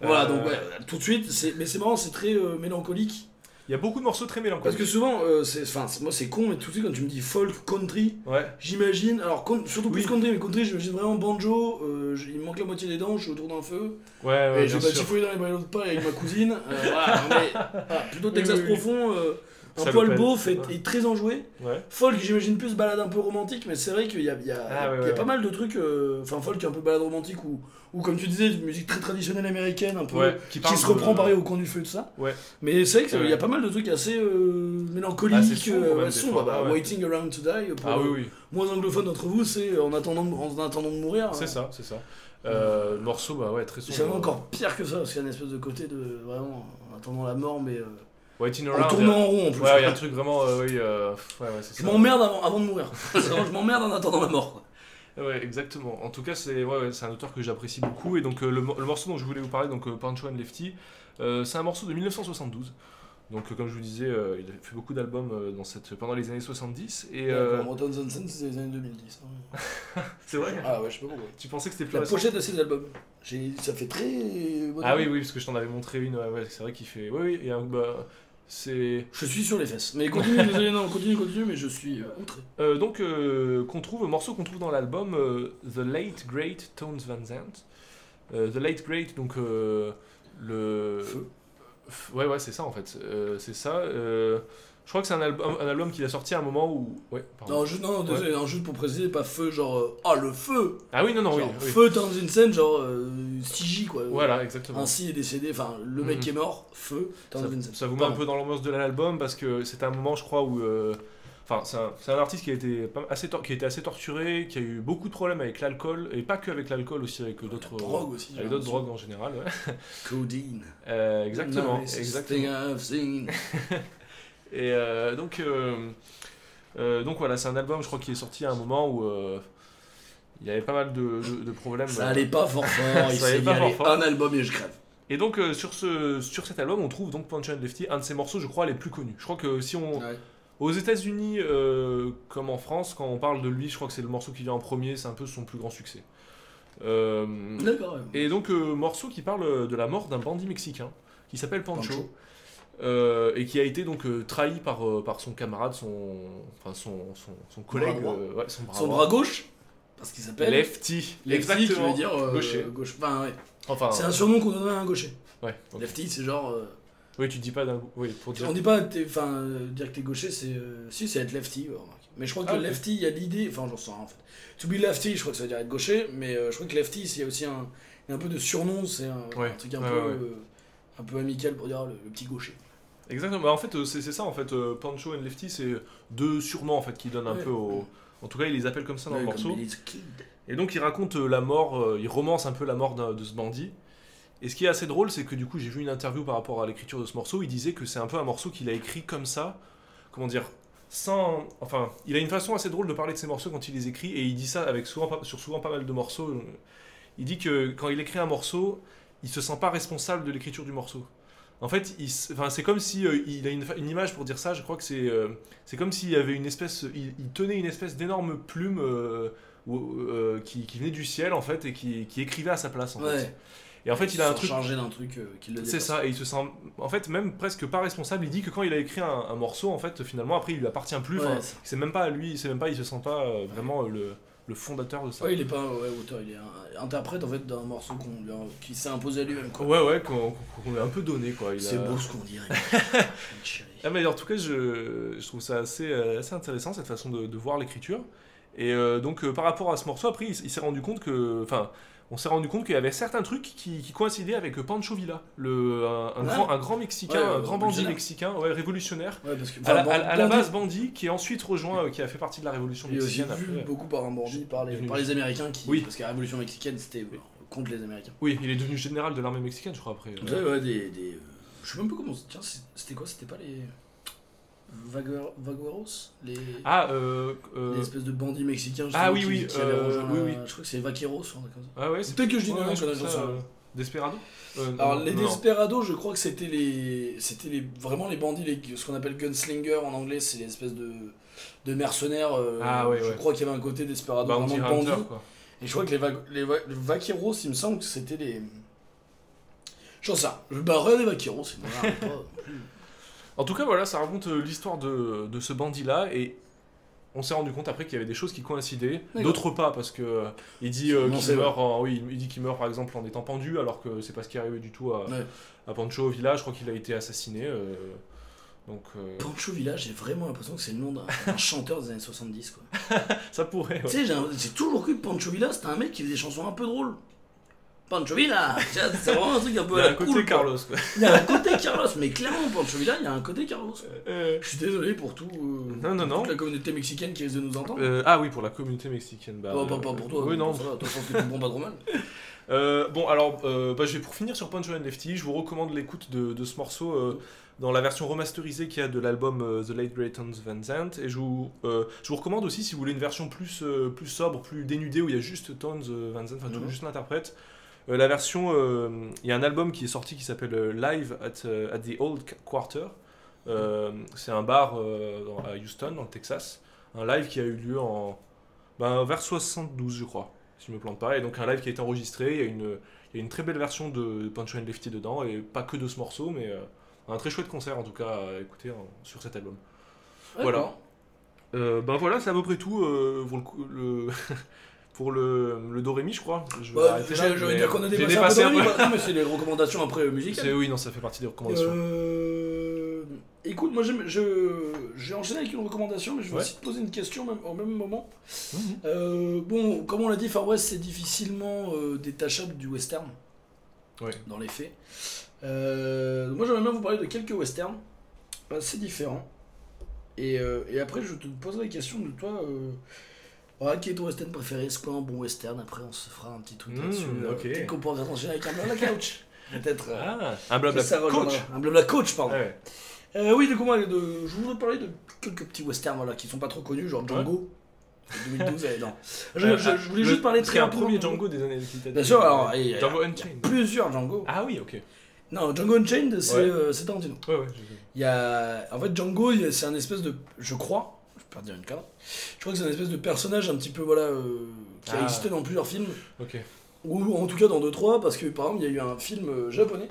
Voilà, Euh, donc ouais, tout de suite, mais c'est marrant, c'est très euh, mélancolique. Il y a beaucoup de morceaux très mélancoliques. Parce que souvent, euh, c'est, moi c'est con, mais tout de suite quand tu me dis folk, country, Ouais, j'imagine, alors con- surtout plus country, mais country, j'imagine vraiment banjo, euh, il me manque la moitié des dents, je suis autour d'un feu, ouais, ouais, et sûr. chifouiller dans les baillots de paille avec ma cousine. euh, voilà, [LAUGHS] mais, plutôt Texas Oui, oui, oui. profond, euh, un Ça poil beauf et, et très enjoué. Ouais. Folk, j'imagine plus balade un peu romantique, mais c'est vrai qu'il y a, il y a- Ah, ouais, il y a ouais, pas mal de trucs, enfin folk un peu balade romantique, ou, ou comme tu disais, musique très traditionnelle américaine, un peu. Ouais, Qui se de- reprend pareil au coin du feu, tout ça. Ouais. Mais c'est vrai qu'il Ouais. y a pas mal de trucs assez euh, mélancoliques, Assez euh, même. Bah, Ah. Waiting Around to Die, pour Ah oui, oui, moins anglophone d'entre vous, c'est euh, en attendant, de- en attendant de mourir. c'est hein. ça, c'est ça. Euh, morceau, bah ouais, très C'est sombre. même encore pire que ça, parce qu'il y a une espèce de côté de vraiment en attendant la mort, mais Waiting en tournant en rond en plus. Ouais, il y a un truc vraiment, oui, ouais, ouais, c'est Je m'emmerde avant, avant de mourir. C'est [LAUGHS] je m'emmerde en attendant la mort. Ouais, exactement. En tout cas, c'est ouais, un auteur que j'apprécie beaucoup. Et donc, euh, le, mo- le morceau dont je voulais vous parler, donc euh, Pancho and Lefty, euh, c'est un morceau de 1972. Donc, comme je vous disais, euh, il a fait beaucoup d'albums euh, dans cette, pendant les années 70. Et euh, Morton Johnson, c'est les années 2010. hein. [LAUGHS] c'est vrai? Ah ouais, je sais pas pourquoi. Tu pensais que c'était plus La récent? pochette de ces albums, j'ai- ça fait très. Ah oui, oui, parce que je t'en avais montré une. Ouais, ouais, c'est vrai qu'il fait. Oui, oui, et, bah, c'est. Je suis sur les fesses. Mais continue, [LAUGHS] désolé, non, continue, continue, mais je suis euh, outré. Euh, donc, euh, qu'on trouve, un morceau qu'on trouve dans l'album euh, The Late Great Tones Van Zandt. Euh, The Late Great, donc le. Feu. Ouais, ouais, c'est ça en fait. C'est ça. Je crois que c'est un, album un album qu'il a sorti à un moment où. Ouais. Non, juste, non, désolé, non, juste pour préciser, pas feu, genre. euh, Ah, le feu Ah oui, non, non, oui. Genre, oui. Feu dans une scène, genre. Euh, CJ, quoi. Voilà, exactement. Ainsi est décédé, enfin, le mec Mhm. est mort, feu, dans Ça, une scène. ça vous met un peu dans l'ambiance de l'album parce que c'était un moment, je crois, où. euh, Enfin, c'est un, c'est un artiste qui a, été assez qui a été assez torturé, qui a eu beaucoup de problèmes avec l'alcool, et pas que avec l'alcool, aussi avec d'autres La drogue aussi. avec j'ai d'autres drogues en général. ouais. Codeine. Euh, exactement, exactement. [LAUGHS] Et euh, donc, euh, euh, donc voilà, c'est un album, je crois, qui est sorti à un moment où il y avait pas mal de, de- de problèmes. Ça allait pas fort fort, [LAUGHS] il s'est un album et je crève. Et donc euh, sur, ce, sur cet album, on trouve donc Punch and Lefty, un de ses morceaux, je crois, les plus connus. Je crois que si on, Ouais. aux États-Unis euh, comme en France, quand on parle de lui, je crois que c'est le morceau qui vient en premier, c'est un peu son plus grand succès. Euh, D'accord. Et donc, morceau qui parle de la mort d'un bandit mexicain qui s'appelle Pancho, Pancho. Euh, et qui a été donc euh, trahi par, euh, par son camarade, son, enfin son, son, son collègue, Bras ouais, son bras, Son droit. bras gauche, parce qu'il s'appelle. Lefty, Lefty, qui exactement. veut dire Gaucher. gauche. Enfin, ouais. Enfin, C'est un surnom qu'on donnerait à un gaucher. ouais. Lefty, c'est genre. Oui, tu dis pas d'un, oui, pour dire. On dit pas, enfin, dire que t'es gaucher, c'est. si, c'est être lefty, ouais. Mais je crois que Ah, lefty, il y a l'idée. Enfin, j'en sais rien en fait. To be lefty, je crois que ça veut dire être gaucher, mais je crois que lefty, il y a aussi un, il y a un peu de surnom, c'est un, truc un, peu, un peu amical pour dire le, le petit gaucher. Exactement. Bah, en fait, euh, c'est ça. En fait, euh, Pancho et Lefty, c'est deux surnoms en fait qui donnent un Ouais. peu au. En tout cas, il les appelle comme ça dans Ouais, le morceau. Et donc il raconte euh, la mort, il romance un peu la mort de ce bandit. Et ce qui est assez drôle, c'est que du coup j'ai vu une interview par rapport à l'écriture de ce morceau, il disait que c'est un peu un morceau qu'il a écrit comme ça, comment dire, sans... Enfin, il a une façon assez drôle de parler de ses morceaux quand il les écrit, et il dit ça avec souvent, sur souvent pas mal de morceaux. Il dit que quand il écrit un morceau, il se sent pas responsable de l'écriture du morceau. En fait, il c'est comme si euh, il a une, image pour dire ça. Je crois que c'est euh, c'est comme s'il y avait une espèce, il, il tenait une espèce d'énorme plume euh, qui, qui venait du ciel en fait et qui, qui écrivait à sa place en Ouais. fait. Et en fait, il a un truc. chargé d'un truc qui le C'est ça, et il se sent en fait même presque pas responsable. Il dit que quand il a écrit un, un morceau, en fait, finalement après il lui appartient plus. Ouais, c'est- même pas à lui, c'est même pas, il se sent pas vraiment le, le fondateur de ça. Ouais, il est pas ouais, auteur, il est un interprète en fait d'un morceau qu'on lui a- qui s'est imposé à lui-même. quoi. Ouais, ouais, qu'on qu'on lui a un peu donné quoi. Il C'est a- beau ce qu'on dirait. [LAUGHS] Ah, mais en tout cas, je, je trouve ça assez, euh, assez intéressant cette façon de, de voir l'écriture. Et euh, donc, euh, par rapport à ce morceau, après, il, il s'est rendu compte que. Enfin, on s'est rendu compte qu'il y avait certains trucs qui, qui coïncidaient avec Pancho Villa, le, un, un Ouais. grand, un grand Mexicain, Ouais, un grand bandit mexicain, ouais, révolutionnaire. Ouais, parce que, À la, enfin, à la- à la bandit- base bandit, qui a ensuite rejoint, euh, qui a fait partie de la révolution Il est aussi mexicaine. vu beaucoup par un bandit, par les, devenu- par les Américains, qui, Oui. parce que la révolution mexicaine c'était euh, contre les Américains. Oui, il est devenu général de l'armée mexicaine, je crois, après. Ouais, des, des, euh, je sais même pas comment. Tiens, c'était quoi C'était pas les. Vaguer- Vagueros Les. Ah, euh, euh, les espèces de bandits mexicains Ah oui, qui, oui, qui euh, oui, oui. Je crois que c'est Vaqueros ça. ah ouais, Peut-être que je dis ouais, non, ouais, je je ça, ça. euh, Desperado Euh, Alors les. Desperados, je crois que c'était les, c'était les vraiment les bandits, les, ce qu'on appelle gunslingers en anglais, c'est les espèces de, de mercenaires. euh, Ah ouais, je crois qu'il y avait un côté Desperado Bounty vraiment bandit. Et je crois que les, va- les, va- les Vaqueros, il me semble que c'était les. J'en sais rien. Je bah rien des Vaqueros, c'est pas- En tout cas, voilà, ça raconte euh, l'histoire de, de ce bandit-là et on s'est rendu compte après qu'il y avait des choses qui coïncidaient, d'autres pas parce que euh, il dit euh, qu'il meurt, en- oui, il dit qu'il meurt par exemple en étant pendu alors que c'est pas ce qui est arrivé du tout à, Ouais. à Pancho Villa. Je crois qu'il a été assassiné. euh, donc euh, Pancho Villa, j'ai vraiment l'impression que c'est le nom d'un chanteur des années 70 quoi. [LAUGHS] ça pourrait. Tu sais, j'ai toujours cru que Pancho Villa c'était un mec qui faisait des chansons un peu drôles. Pancho Villa C'est vraiment un truc un peu Il y a un côté. Carlos. Quoi. Il y a un côté Carlos, mais clairement Pancho Villa, il y a un côté Carlos. Euh, Je suis désolé pour tout. euh, Non, non, pour non. toute la communauté mexicaine qui risque de nous entendre. euh, ah oui, pour la communauté mexicaine. Bah, euh, pas, pas pour toi. Oui, non. Toi, je pense que tu comprends pas trop mal. Euh, bon, alors, euh, bah, je vais pour finir sur Pancho and Lefty. Je vous recommande l'écoute de, de ce morceau euh, dans la version remasterisée qu'il y a de l'album euh, The Late Great Hans Van Zandt. Et je vous, euh, je vous recommande aussi, si vous voulez une version plus, euh, plus sobre, plus dénudée, où il y a juste Tons euh, Van Zandt, enfin tout- Mhm. juste l'interprète. Euh, la version, euh, il y a un album qui est sorti qui s'appelle euh, Live at, euh, at the Old Quarter. Euh, c'est un bar dans- à Houston, dans le Texas. Un live qui a eu lieu en ben, vers 72, je crois, si je me plante pas. Et donc un live qui a été enregistré. Il y a une, il y a une très belle version de Punch and Lefty dedans, et pas que de ce morceau, mais un très chouette concert en tout cas à écouter hein, sur cet album. Voilà. D'accord. Euh, ben voilà, c'est à peu près tout pour le, coup- le, [LAUGHS] pour le, le Dorémy, je crois. Je vais de mais dire qu'on a dépassé peu dépassé un peu. mais c'est les recommandations après euh, musicales. C'est- Oui, non, ça fait partie des recommandations. Euh, Écoute, moi j'ai enchaîné avec une recommandation, mais je vais Ouais. aussi te poser une question même, au même moment. Mhm. Euh, bon, comme on l'a dit, Far West c'est difficilement euh, détachable du western. Ouais. Dans les faits. Euh, moi j'aimerais bien vous parler de quelques westerns assez différents. Et, euh, et après je te poserai la question de toi. Euh, voilà, quel est ton western préféré? C'est quoi un bon western? Après on se fera un petit truc Mmh, là-dessus. euh, ok. Peut-être qu'on pourra enchaîner avec un blabla couch. [LAUGHS] Peut-être. euh, Ah, un blabla coach. Un blabla coach, pardon. Ouais, ouais. Euh, oui, du coup, moi, de- je voudrais parler de quelques petits westerns voilà, qui sont pas trop connus, genre Django. de 2012, eh, non. [LAUGHS] Je, Euh, je- je voulais le- juste parler très un premier Django des années qui Bien sûr, alors, il y a- Django Unchained. Plusieurs Django. Ah oui, ok. Non, Django Unchained, c'est Ouais. euh, Tarantino. Ouais, ouais. Il y a... En fait, Django, c'est un espèce de. Je crois, pas dire une connerie, je crois que c'est un espèce de personnage un petit peu, voilà, euh, qui a Ah. existé dans plusieurs films, Ok, ou en tout cas dans deux, trois, parce que par exemple, il y a eu un film euh, japonais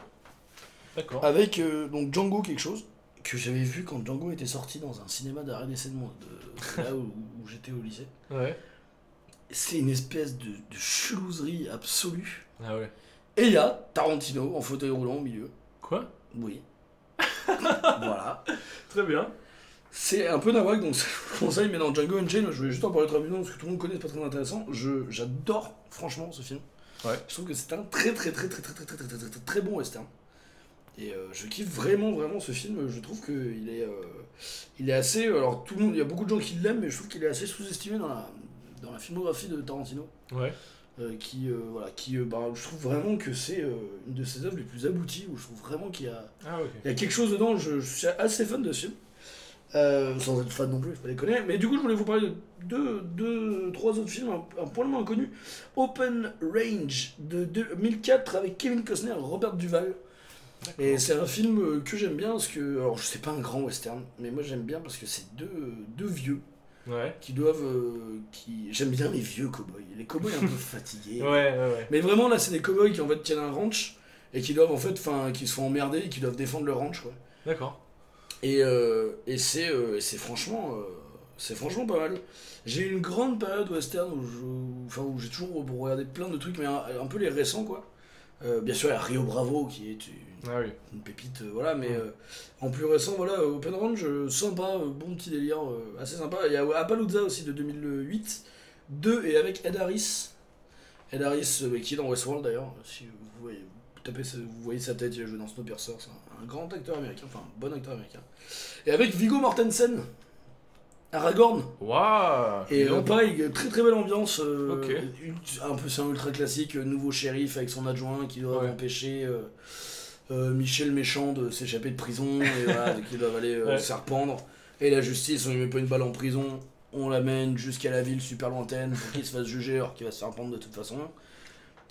d'accord. avec euh, donc Django quelque chose que j'avais vu quand Django était sorti dans un cinéma d'arrêt d'essai de, de là où, où j'étais au lycée. Ouais. C'est une espèce de, de chelouserie absolue. Ah ouais. Et il y a Tarantino en fauteuil roulant au milieu. Quoi? Oui. [LAUGHS] voilà. Très bien. C'est un peu nawak, donc je vous [LAUGHS] conseille, mais dans Django Unchained, je vais juste en parler très rapidement parce que tout le monde connaît, c'est pas très intéressant. J'adore franchement ce film. Ouais. Je trouve que c'est un très très très très très très très très très, très, très bon western. Et euh, je kiffe vraiment vraiment ce film. Je trouve qu'il est, euh, il est assez. Alors tout le monde, il y a beaucoup de gens qui l'aiment, mais je trouve qu'il est assez sous-estimé dans la dans la filmographie de Tarantino. Ouais. Euh, qui voilà qui bah, je trouve vraiment que c'est une de ses œuvres les plus abouties où je trouve vraiment qu'il y a Ah il y a quelque chose dedans, je, je suis assez fan de ce film. Euh, sans être fan non plus, je pas déconner. Mais du coup, je voulais vous parler de deux, deux trois autres films un, un poil moins inconnus. Open Range de 2004 avec Kevin Costner et Robert Duval. Et c'est un film que j'aime bien parce que, alors je sais pas un grand western, mais moi j'aime bien parce que c'est deux, deux vieux Ouais. qui doivent. euh, qui... J'aime bien les vieux cowboys, les cowboys un peu [LAUGHS] fatigués. Ouais, ouais. Mais vraiment là, c'est des cowboys qui en fait tiennent un ranch et qui doivent en fait, enfin, qui se font emmerder et qui doivent défendre leur ranch. D'accord. Et, euh, et c'est euh, et c'est franchement, euh, c'est franchement pas mal. J'ai eu une grande période western où je- enfin, où j'ai toujours regardé plein de trucs, mais un, un peu les récents quoi. Euh, bien sûr, il y a Rio Bravo qui est une, Ah oui. une pépite, euh, voilà, mais euh, en plus récent, voilà, Open Range, sympa, bon petit délire, assez sympa. Il y a Appalooza aussi de 2008, 2 et avec Ed Harris. Ed Harris, qui est dans Westworld d'ailleurs, si vous voyez, tapez, vous voyez sa tête, il a joué dans Snowpiercer, c'est un, un grand acteur américain, enfin un bon acteur américain. Et avec Viggo Mortensen, Aragorn, Waouh et euh, pareil, très très belle ambiance, euh, un peu c'est un ultra classique, euh, nouveau shérif avec son adjoint qui doit Ouais. empêcher euh, Michel Méchant de s'échapper de prison, et [LAUGHS] voilà, qui doivent aller Ouais. se faire pendre. Et la justice, on lui met pas une balle en prison, on l'amène jusqu'à la ville super lointaine pour qu'il se fasse juger alors qu'il va se faire pendre de toute façon.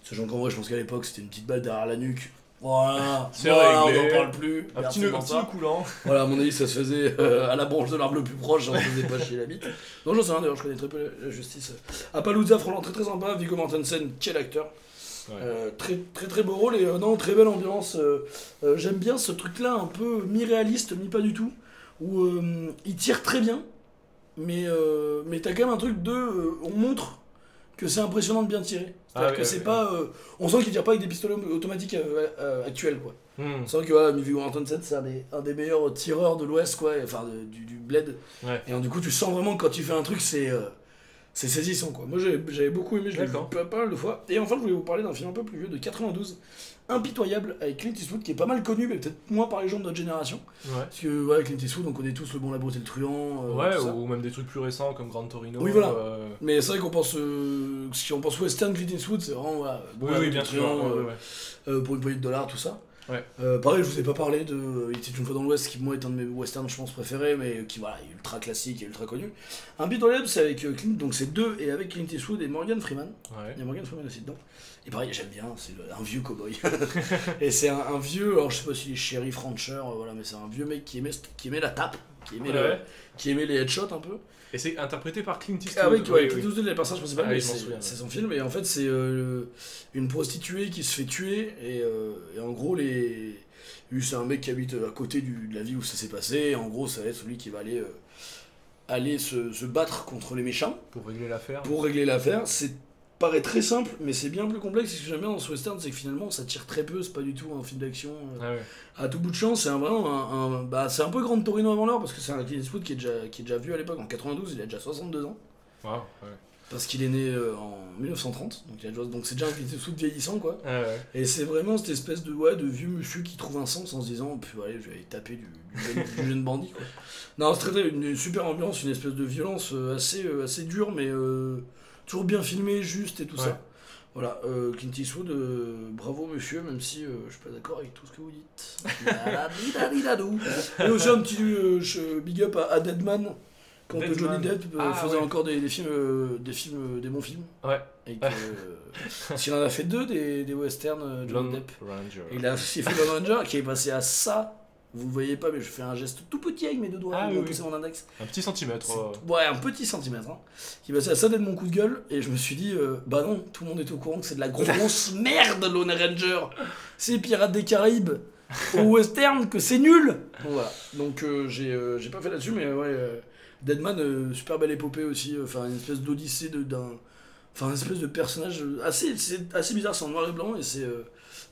Sachant qu'en vrai, je pense qu'à l'époque, c'était une petite balle derrière la nuque. Voilà, [LAUGHS] C'est voilà on n'en parle plus. Un petit, un ça. petit coulant. Voilà, à mon avis, ça se faisait euh, à la branche de l'arbre le plus proche, on faisait pas chier la bite. Non, j'en sais rien d'ailleurs, je connais très peu la, justice. Appalooza, franchement, très très sympa. Viggo Mortensen, quel acteur. Ouais. Euh, très très très beau rôle et euh, non, très belle ambiance. euh, J'aime bien ce truc-là, un peu mi-réaliste, mi pas du tout, où il tire très bien, mais, mais t'as quand même un truc de. on montre que c'est impressionnant de bien tirer. C'est-à-dire Ah ouais, que c'est ouais, pas. euh, on sent qu'il tire pas avec des pistolets automatiques euh, euh, actuels, quoi. Hmm. C'est vrai que Viggo Mortensen, c'est un des, un des meilleurs tireurs de l'Ouest, quoi, enfin de- du, du bled. Ouais. Et du coup, tu sens vraiment que quand tu fais un truc, c'est c'est saisissant, quoi. Moi, j'avais beaucoup aimé, je l'ai vu pas, pas mal de fois. Et enfin, je voulais vous parler d'un film un peu plus vieux, de 92, Impitoyable, avec Clint Eastwood, qui est pas mal connu, mais peut-être moins par les gens de notre génération. Ouais. Parce que, voilà, Clint Eastwood, on connaît tous Le Bon, la Beauté, le Truand. euh, Ouais, ou même des trucs plus récents comme Grand Torino. Oui, voilà. euh, Mais c'est vrai qu'on pense, euh, si on pense western Clint Eastwood, c'est vraiment, voilà, Oui, bien le sûr. Truand, ouais, ouais, ouais. pour une poignée de dollars, tout ça. Ouais. Euh, pareil, je vous ai pas parlé de Il était une fois dans l'Ouest, qui moi est un de mes westerns, je pense, préférés, mais qui voilà, est ultra classique et ultra connu. Un Impitoyable, c'est avec euh, Clint, donc c'est deux, et avec Clint Eastwood et Morgan Freeman. Ouais. Il y a Morgan Freeman aussi dedans. Et pareil, j'aime bien, c'est un vieux cowboy. [LAUGHS] et c'est un, un vieux, alors je sais pas s'il est shérif, rancher, euh, voilà, mais c'est un vieux mec qui aimait, qui aimait la tape, qui aimait, le- qui aimait les headshots un peu. Et c'est interprété par Clint Eastwood. Ah oui, ouais. Clint Eastwood est le personnage principal, Ah mais oui, je m'en c'est souviens, c'est ouais. son film. Et en fait, c'est euh, une prostituée qui se fait tuer. Et, euh, et en gros, les... lui, c'est un mec qui habite à côté du- de la ville où ça s'est passé. Et en gros, ça va être celui qui va aller, euh, aller se, se battre contre les méchants Pour régler l'affaire. pour régler l'affaire. C'est paraît très simple, mais c'est bien plus complexe. Et ce que j'aime bien dans ce western, c'est que finalement, ça tire très peu. C'est pas du tout un film d'action. euh, Ah ouais. à tout bout de champ, c'est un, vraiment un, un- bah, c'est un peu Grand Torino avant l'heure parce que c'est un Clint Eastwood qui est déjà, qui est déjà vu à l'époque en 92. Il a déjà 62 ans. Ouais. Parce qu'il est né euh, en 1930, donc il a déjà- donc c'est déjà un Clint Eastwood vieillissant quoi. Ah ouais. Et c'est vraiment cette espèce de, ouais, de vieux monsieur qui trouve un sens en se disant, puis allez, je vais aller taper du, du jeune, du jeune bandit quoi. Non, c'est très, très- une super ambiance, une espèce de violence euh, assez, assez dure, mais euh, toujours bien filmé, juste et tout Ouais. ça. Voilà, euh, Clint Eastwood, euh, bravo monsieur, même si euh, je suis pas d'accord avec tout ce que vous dites. Et aussi un petit euh, big up à, à Deadman, quand Deadman. Johnny Depp euh, Ah, faisait ouais. encore des, des films, des films, des bons films. Ouais. Et que, qu'il en a fait deux des, des westerns, Johnny Depp. Ranger. Et il a aussi fait Lone Ranger qui est passé à ça. Vous voyez pas, mais je fais un geste tout petit avec mes deux doigts. Ah, oui, mon index. Un petit centimètre. Euh, Ouais, un petit centimètre. Hein, qui passé à ça d'être mon coup de gueule. Et je me suis dit, euh, bah non, tout le monde est au courant que c'est de la grosse [LAUGHS] merde, Lone Ranger. C'est Pirates des Caraïbes au western, que c'est nul. Bon, voilà. Donc euh, j'ai pas fait là-dessus, mais ouais. euh, Deadman, super belle épopée aussi. Enfin, une espèce d'odyssée de- d'un. Enfin, une espèce de personnage assez, c'est assez bizarre, c'est en noir et blanc et c'est euh,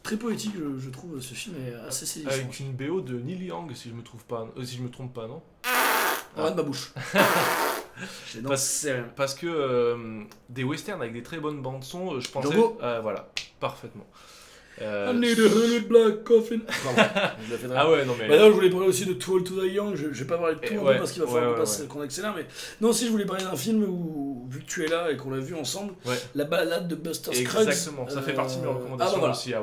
très poétique, je, je trouve. Ce film est assez saisissant. Avec une BO de Neil Young, si je me trouve pas, euh, si je me trompe pas, non Arrête ma bouche. [LAUGHS] Non, Parce-. Parce que euh, des westerns avec des très bonnes bandes son, je pensais. Ah, voilà, parfaitement. Euh, I need a hundred black coffin. [LAUGHS] Pardon, je l'ai fait de Ah ouais, non mais. Bah là, je voulais parler aussi de Too Old to Die Young. Je, je vais pas parler de tout Eh, en ouais, deux parce qu'il va falloir ouais, qu'on passe- ouais. qu'on accélère. Mais non, si je voulais parler d'un film où, vu que tu es là et qu'on l'a vu ensemble, Ouais. la balade de Buster Scruggs. Exactement, ça fait partie de mes euh, recommandations ah, bah voilà. aussi. Ah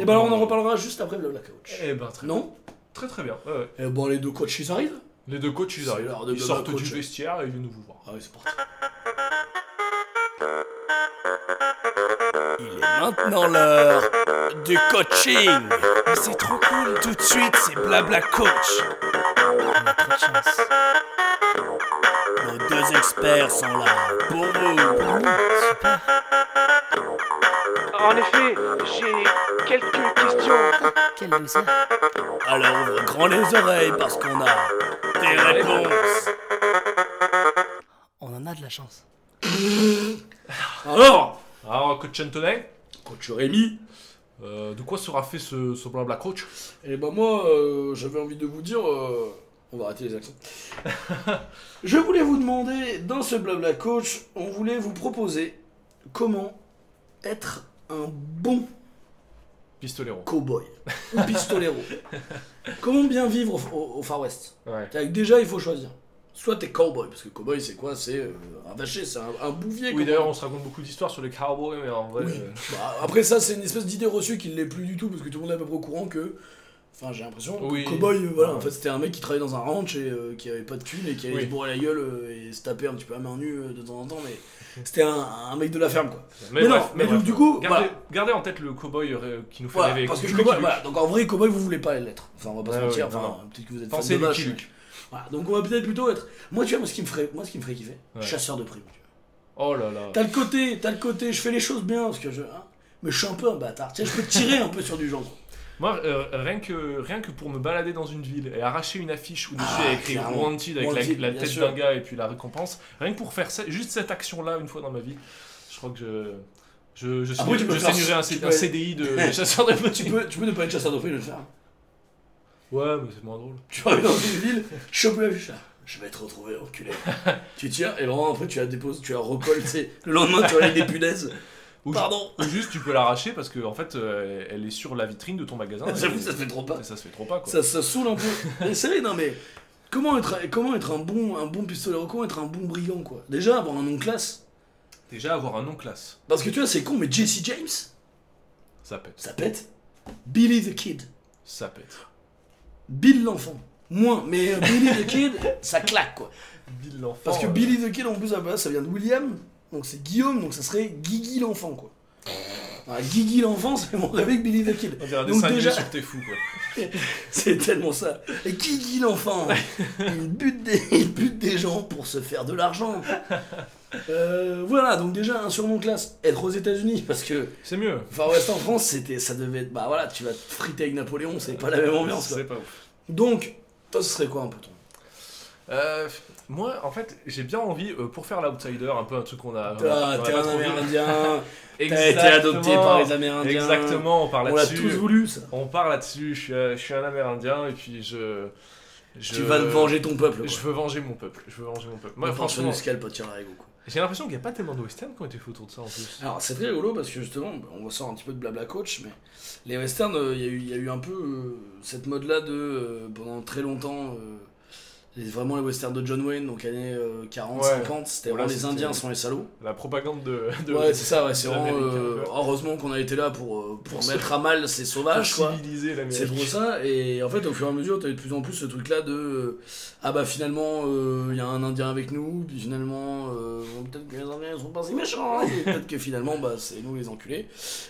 Et bah alors on en reparlera juste après le Black Coach. Eh ben très, Non très très bien. ouais, ouais. Et bon, les deux coachs ils arrivent Les deux coachs ils arrivent, ils sortent du vestiaire et ils viennent nous voir. Ah oui, c'est parti. Il est maintenant l'heure du coaching. Mais c'est trop cool. Tout de suite, c'est blabla coach. On a trop de chance. Nos deux experts sont là pour vous. Super. En effet, j'ai quelques questions. Quelle douceur. Alors ouvre grand les oreilles parce qu'on a des réponses. On en a de la chance. Alors, Alors coach Antonin, coach Rémi, euh, de quoi sera fait ce, ce blabla coach? Et ben moi, euh, j'avais envie de vous dire, euh, on va arrêter les accents. [LAUGHS] Je voulais vous demander, dans ce blabla coach, on voulait vous proposer comment être un bon Pistolero. cowboy [LAUGHS] ou pistolero Comment bien vivre au, au- au Far West? Ouais. Déjà, il faut choisir. Soit t'es cowboy, parce que cowboy c'est quoi? C'est euh, un vacher, c'est un, un bouvier. Oui, d'ailleurs, on se raconte beaucoup d'histoires sur les cowboys, mais en vrai. Oui. euh, [LAUGHS] Bah, après ça, c'est une espèce d'idée reçue qui ne l'est plus du tout, parce que tout le monde est à peu près au courant que. Enfin, j'ai l'impression Oui. que cowboy, euh, voilà, Ouais. en fait, c'était un mec qui travaillait dans un ranch et qui avait pas de thune et qui allait Oui. se bourrer la gueule et se taper un petit peu à main nue de temps en temps, mais [LAUGHS] c'était un, un mec de la ferme, quoi. Mais, Mais bref, non, mais bref. du coup, Gardez, voilà. gardez en tête le cowboy qui nous fait rêver. parce que Lucky cowboy, voilà, donc en vrai, cowboy, vous voulez pas l'être. Enfin, on va pas se mentir, ouais, enfin, non. peut-être que vous êtes Pensez fan de Lucky vache, Luke. Voilà, donc on va peut-être plutôt être. Moi, tu vois, moi, ce qui me ferait, moi, ce qui me ferait kiffer, Ouais. chasseur de primes. tu. Oh là là. T'as le côté, t'as le côté, je fais les choses bien parce que je. hein, mais je suis un peu un bâtard. Tiens, je peux tirer un peu sur du genre. Moi, euh, rien, que, rien que pour me balader dans une ville et arracher une affiche où dessus Ah, il y a écrit. Wanted avec la- Wanted, la, bien tête d'un gars et puis la récompense, rien que pour faire ça, juste cette action-là une fois dans ma vie, je crois que je. Je, je, tu peux je signerai un, tu un CDI de, de [LAUGHS] chasseur de. Tu peux, tu peux ne pas être chasseur de et le faire. Ouais, mais c'est moins drôle. Tu arrives dans une ville, chope la fiche. Je vais te retrouver, enculé. [LAUGHS] tu tires et vraiment après tu la déposes, tu la recolles, tu sais. Le lendemain tu as des punaises. [LAUGHS] Ou, Pardon. ou juste tu peux l'arracher parce que en fait euh, elle est sur la vitrine de ton magasin. [LAUGHS] J'avoue, ça se fait trop pas. ça se fait trop pas quoi. Ça, ça saoule un peu. C'est vrai, non mais. Comment être, comment être un bon, un bon pistolero Comment être un bon brigand quoi? Déjà avoir un nom classe. Déjà avoir un nom classe, Parce que tu vois, c'est con, mais Jesse James, ça pète. ça pète. Billy the Kid. Ça pète. Bill l'enfant. Moins, mais euh, Billy the Kid, [LAUGHS] ça claque quoi. Bill l'enfant. Parce que Billy the Kid en plus à la base ça vient de William, donc c'est Guillaume, donc ça serait Guigui l'enfant quoi. Ah, Guigui l'enfant, c'est mon rêve avec Billy the Kid. On dirait un Donc déjà- sur T'es fou quoi. [LAUGHS] C'est tellement ça. Et Guigui l'enfant, il bute, des, [LAUGHS] il bute des gens pour se faire de l'argent. Euh, voilà, donc déjà un surnom classe, être aux États-Unis, parce que C'est mieux. Far West en France, c'était, ça devait être, bah voilà, tu vas te friter avec Napoléon, c'est pas la même ambiance. C'est pas ouf. Donc, toi, ce serait quoi un peu ton? Euh, moi, en fait, j'ai bien envie, euh, pour faire l'outsider, un peu un truc qu'on a. Ah, T'es un. Amérindien, [LAUGHS] t'as été adopté par les Amérindiens. Exactement, on parle On l'a là-dessus. tous voulu, ça. On part là-dessus. Je suis, euh, je suis un Amérindien et puis je. je Tu vas venger ton peuple. Je veux venger mon peuple. Je veux venger mon peuple. Moi, Moi, franchement, j'ai l'impression qu'il n'y a pas tellement de western qui ont été fait autour de ça en plus. Alors, c'est très rigolo parce que justement, on ressort un petit peu de blabla coach, mais les westerns, euh, il y, a eu- il y a eu un peu euh, cette mode-là de, euh, pendant très longtemps, euh, vraiment les westerns de John Wayne, donc années euh, 40, Ouais. 50, c'était Voilà, vraiment les Indiens sont les salauds. La propagande de. de ouais, c'est ça, ouais, c'est vraiment. euh, heureusement qu'on a été là pour, euh, pour Pour mettre à mal ces pour sauvages, quoi. civiliser C'est trop ça, et en fait, au fur et à mesure, t'as de plus en plus ce truc-là de euh, ah bah finalement, il y a un Indien avec nous, puis finalement, euh, peut-être que les Indiens ils sont pas si méchants, et peut-être que finalement, bah c'est nous les enculés.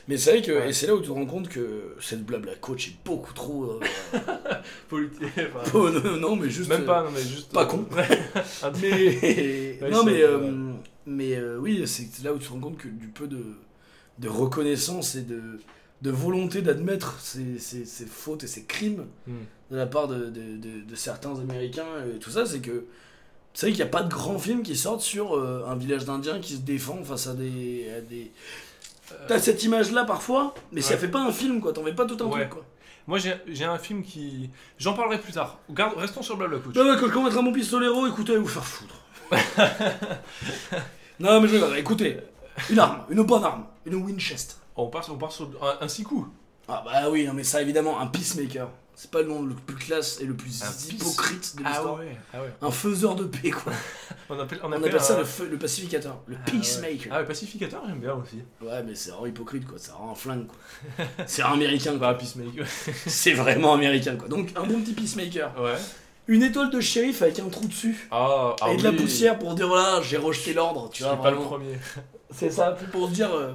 Mais c'est vrai que, Ouais. et c'est là où tu te rends compte que cette blabla coach est beaucoup trop. [LAUGHS] euh, Politique. [LAUGHS] enfin, oh, non, non, mais juste. Même euh, pas, non, mais juste. pas euh, con. [LAUGHS] [LAUGHS] Mais. Non, mais. euh, mais euh, oui, c'est là où tu te rends compte que du peu de, de reconnaissance et de, de volonté d'admettre ses, ses- ses fautes et ses crimes Hmm. de la part de, de- de- de certains Américains et tout ça, c'est que. C'est vrai qu'il n'y a pas de grands films qui sortent sur euh, un village d'Indiens qui se défend face à des. à des... T'as cette image-là parfois, mais ça Euh, Ouais. fait pas un film quoi, t'en fais pas tout un Ouais. truc quoi. Moi, j'ai un film qui. J'en parlerai plus tard. Garde- Restons sur Blabla Coach. Bah ouais, quand être un bon pistolero, écoutez, vous faire foutre. [LAUGHS] non, mais je rigole, écoutez, une arme, une bonne arme, une Winchester. On part, on part sur un, un six coups. Ah bah oui, non, mais ça évidemment, un peacemaker. C'est pas le nom le plus classe et le plus Un hypocrite de l'histoire. ouais. Ah ouais. Un faiseur de paix, quoi. [LAUGHS] On appelle, On, on appelle ça un- le, feu- le pacificateur, le Ah ouais. peacemaker. Ah ouais, pacificateur, j'aime bien aussi. Ouais, mais c'est vraiment hypocrite, quoi. C'est vraiment un flingue, quoi. [LAUGHS] c'est américain, Bah, quoi. peacemaker. [LAUGHS] C'est vraiment américain, quoi. Donc, un bon petit peacemaker. ouais. Une étoile de shérif avec un trou dessus. Ah, ah et de la poussière pour dire, voilà, j'ai rejeté l'ordre, tu Je vois. suis pas le premier. C'est ça, pour se dire, euh,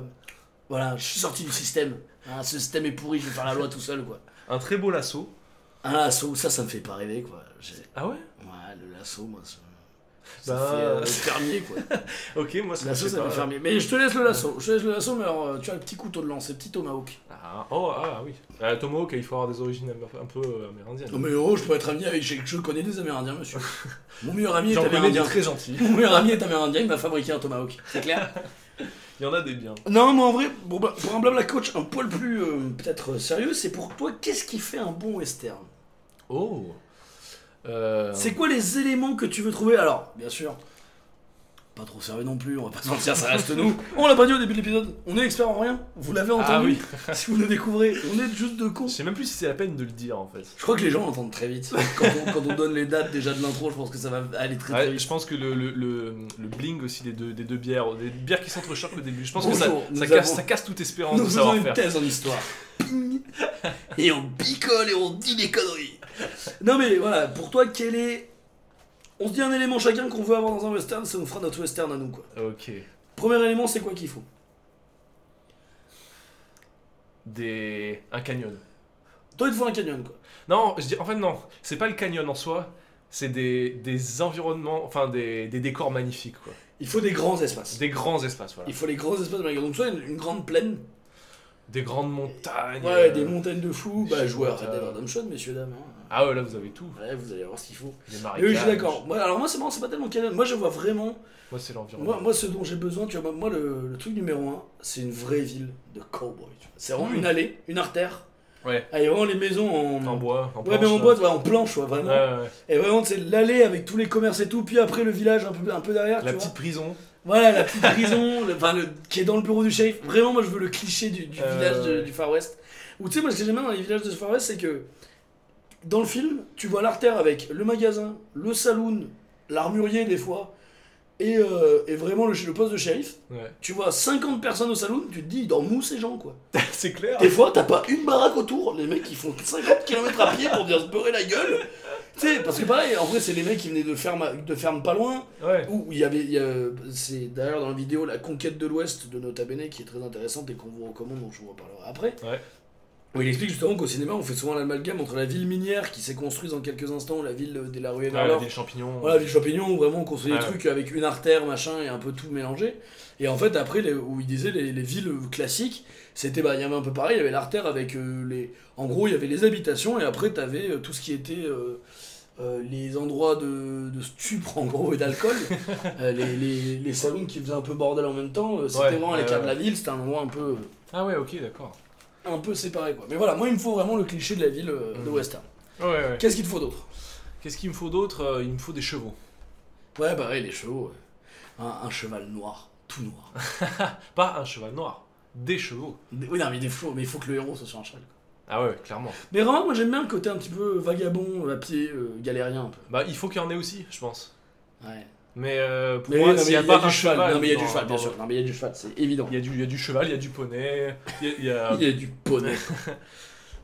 voilà, je suis sorti du système. Hein, ce système est pourri, je vais faire la loi tout seul, quoi. Un très beau lasso. Un lasso, ça, ça me fait pas rêver, quoi. Ah ouais? Ouais, le lasso, moi, ça, ça Bah, fait euh, [LAUGHS] fermier, quoi. [LAUGHS] Ok, moi ça Lasso, ça pas- fait fermier. Mais je te laisse le lasso. Je te laisse le lasso, mais alors, euh, tu as le petit couteau de lance, le petit tomahawk. Ah, oh, ah oui. Euh, Tomahawk, il faut avoir des origines un peu euh, amérindiennes. Non, mais oh, je peux être ami avec. Je, connais des Amérindiens, monsieur. [LAUGHS] Mon meilleur ami est amérindien. très gentils. Mon meilleur ami est amérindien, il m'a fabriqué un tomahawk. C'est clair? [LAUGHS] Il y en a des biens. Non, mais en vrai, bah, pour un blabla coach un poil plus euh, peut-être euh, sérieux, c'est pour toi, qu'est-ce qui fait un bon western? Oh. Euh, C'est quoi les éléments que tu veux trouver? Alors, bien sûr, pas trop servi non plus, on va pas se mentir, ça reste nous. [LAUGHS] On l'a pas dit au début de l'épisode, on est expert en rien, vous l'avez entendu. Ah oui. [LAUGHS] si vous nous découvrez, on est juste de cons. Je sais même plus si c'est la peine de le dire en fait. Je crois que les gens l'entendent très vite. [LAUGHS] Quand on, quand on donne les dates déjà de l'intro, je pense que ça va aller très vite. je pense que le, le, le, le bling aussi des deux, des deux bières, des bières qui s'entrechoquent au début, je pense que ça, ça, casse, avons- ça casse toute espérance Nous de faisons une thèse en histoire. Ping. et on picole et on dit des conneries. Non mais voilà, pour toi, quel est... On se dit un élément chacun qu'on veut avoir dans un western, ça nous fera notre western à nous quoi. Ok. Premier élément, c'est quoi qu'il faut? Des... Un canyon. Toi, il te faut un canyon quoi. Non, je dis, en fait non, c'est pas le canyon en soi, c'est des, des environnements, enfin des, des décors magnifiques quoi. Il faut des grands espaces. Des grands espaces, voilà. Il faut les grands espaces de. Donc soit une, une grande plaine, Des grandes montagnes. ouais, euh, des montagnes de fous, bah choses, Red Dead euh, Redemption, messieurs dames. hein. Ah ouais, là vous avez tout. Ouais, vous allez voir ce qu'il faut. Des marécages. oui, je suis d'accord. Moi, alors moi, c'est marrant, c'est pas tellement canyon. Moi, je vois vraiment. Moi c'est l'environnement. Moi, moi, ce dont j'ai besoin, tu vois, moi, le, le truc numéro un, c'est une vraie ville de cowboy. C'est vraiment une allée, une artère. Ouais, Ah, il y a vraiment les maisons en. en bois, en Ouais, mais en bois, ouais, en planche, ouais, vraiment. Ouais. Et vraiment, c'est l'allée avec tous les commerces et tout, puis après le village un peu, un peu derrière. La tu petite vois. prison. Voilà, la petite prison, [LAUGHS] le- enfin, le, qui est dans le bureau du shérif. Vraiment, moi, je veux le cliché du, du Euh, village de- du Far West. Ou tu sais, moi, ce que j'aime bien dans les villages de Far West, c'est que dans le film, tu vois l'artère avec le magasin, le saloon, l'armurier des fois, et, euh, et vraiment le, le poste de shérif. Ouais. Tu vois 50 personnes au saloon, tu te dis, ils dorment où ces gens, quoi? [LAUGHS] C'est clair. Des fois, t'as pas une baraque autour, les mecs ils font 50 km à pied pour bien se beurrer la gueule. Tu sais, parce que pareil, en vrai, c'est les mecs qui venaient de ferme, de ferme pas loin, Ouais. où il y avait. c'est d'ailleurs dans la vidéo La conquête de l'Ouest de Nota Bene qui est très intéressante et qu'on vous recommande, dont je vous reparlerai après. Ouais. Il explique justement qu'au cinéma, on fait souvent l'amalgame entre la ville minière qui s'est construite en quelques instants, la ville de la rue Ouais, Émerleur, des champignons. voilà, les champignons, où vraiment on construit des Ouais. trucs avec une artère, machin, et un peu tout mélangé. Et en fait, après, les- où il disait les, les villes classiques, c'était, bah, il y avait un peu pareil, il y avait l'artère avec euh, les. En gros, il y avait les habitations, et après, t'avais euh, tout ce qui était. euh, les endroits de, de stupre en gros et d'alcool, [LAUGHS] les, les, les salons qui faisaient un peu bordel en même temps, c'était Ouais, vraiment l'écart de la ville, c'était un endroit un peu, Ah ouais, ok, d'accord. Un peu séparé quoi. Mais voilà, moi il me faut vraiment le cliché de la ville euh, de Mhm. Western. Ouais, ouais. Qu'est-ce qu'il te faut d'autre? Qu'est-ce qu'il me faut d'autre Euh, Il me faut des chevaux. Ouais, pareil, les chevaux. ouais. Un, un cheval noir, tout noir. [LAUGHS] Pas un cheval noir, des chevaux. Des- Oui, non, mais des chevaux, mais il faut que le héros soit sur un cheval. quoi. Ah ouais, clairement. Mais vraiment, moi j'aime bien le côté un petit peu vagabond, à pied, euh, galérien un peu. Bah, il faut qu'il y en ait aussi, je pense. Ouais. Mais euh, pour Mais moi, non, mais s'il n'y a il y pas a du cheval. cheval. Non, mais il y a du dans- cheval, bien sûr. Non, mais il y a du cheval, c'est évident. Il y, a du, il y a du cheval, il y a du poney, il y a, il y a- Il y a du poney.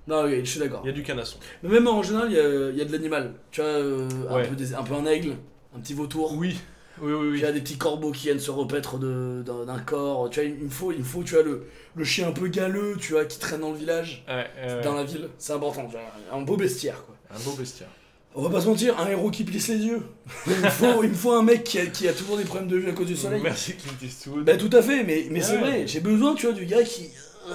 non, oui, je suis d'accord. il y a du canasson. Mais même en général, il y a, il y a de l'animal. Tu vois, euh, Ouais. un, peu des- un peu un aigle, un petit vautour. Oui, oui, oui. Il oui. y a des petits corbeaux qui viennent se repaître d'un corps. Tu vois, il me faut, il me faut tu vois, le, le chien un peu galeux, tu vois, qui traîne dans le village, Ouais, euh, dans la ville. C'est important. Un beau bestiaire, quoi. Un beau bestiaire. On va pas se mentir, un héros qui plisse les yeux. Il me faut, il me faut un mec qui a, qui a toujours des problèmes de vue à cause du soleil. Merci Clint Eastwood. Bah tout à fait, mais, mais c'est Ouais. vrai, j'ai besoin, tu vois, du gars qui,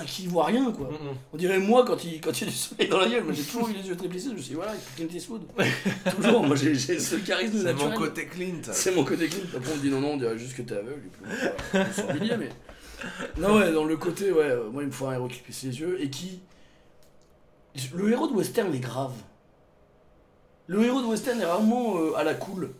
qui voit rien, quoi. Mm, mm. On dirait moi quand il, quand il y a du soleil dans la gueule, moi j'ai toujours eu les yeux très plissés, je me suis dit voilà, Clint Eastwood. [LAUGHS] toujours, moi j'ai ce charisme C'est naturel. mon côté Clint. C'est mon côté Clint. Après on me dit non, non, on dirait juste que t'es aveugle. Humilié, mais. Non, ouais, dans le côté, ouais, euh, moi il me faut un héros qui plisse les yeux et qui. Le héros de western il est grave. Le héros de western est rarement euh, à la cool.